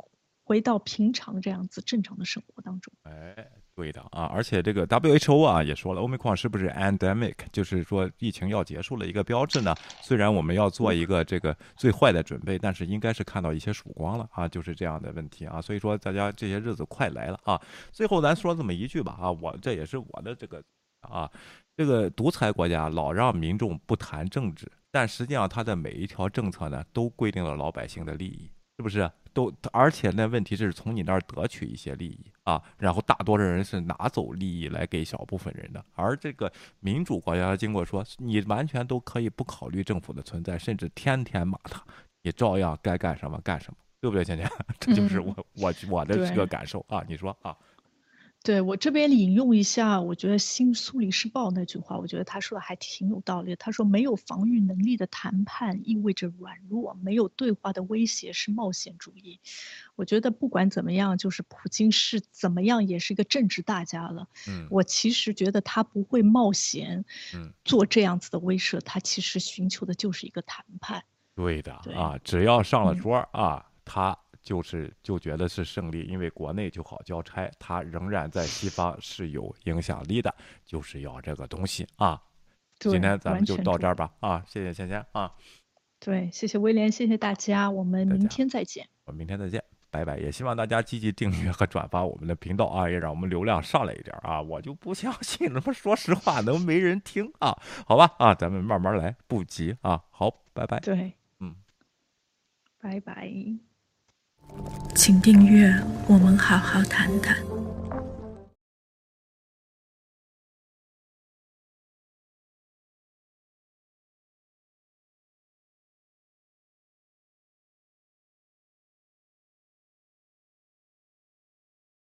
回到平常这样子正常的生活当中。哎，对的啊，而且这个 WHO 啊也说了，Omicron 是不是 endemic，就是说疫情要结束了一个标志呢？虽然我们要做一个这个最坏的准备，但是应该是看到一些曙光了啊，就是这样的问题啊。所以说大家这些日子快来了啊。最后咱说这么一句吧啊，我这也是我的这个啊，这个独裁国家老让民众不谈政治，但实际上他的每一条政策呢都规定了老百姓的利益。是不是都？而且那，问题是从你那儿得取一些利益啊，然后大多数人是拿走利益来给小部分人的。而这个民主国家，经过说，你完全都可以不考虑政府的存在，甚至天天骂他，你照样该干什么干什么，对不对，倩倩？(laughs) 这就是嗯我我我的这个感受啊。你说啊？对我这边引用一下，我觉得新苏黎世报那句话，我觉得他说的还挺有道理的。他说，没有防御能力的谈判意味着软弱，没有对话的威胁是冒险主义。我觉得不管怎么样，就是普京是怎么样，也是一个政治大家了。嗯我其实觉得他不会冒险嗯，做这样子的威慑，他其实寻求的就是一个谈判。对的对啊，只要上了嗯桌儿啊，他就是就觉得是胜利，因为国内就好交差，他仍然在西方是有影响力的，就是要这个东西啊。今天咱们就到这儿吧啊，谢谢芊芊啊，对，谢谢威廉，谢谢大家，我们明天再见。我们明天再见。拜拜！也希望大家积极订阅和转发我们的频道啊，也让我们流量上来一点啊！我就不相信，他妈说实话能没人听啊？好吧啊，咱们慢慢来，不急啊。好，拜拜。对，嗯，拜拜。请订阅，我们好好谈谈。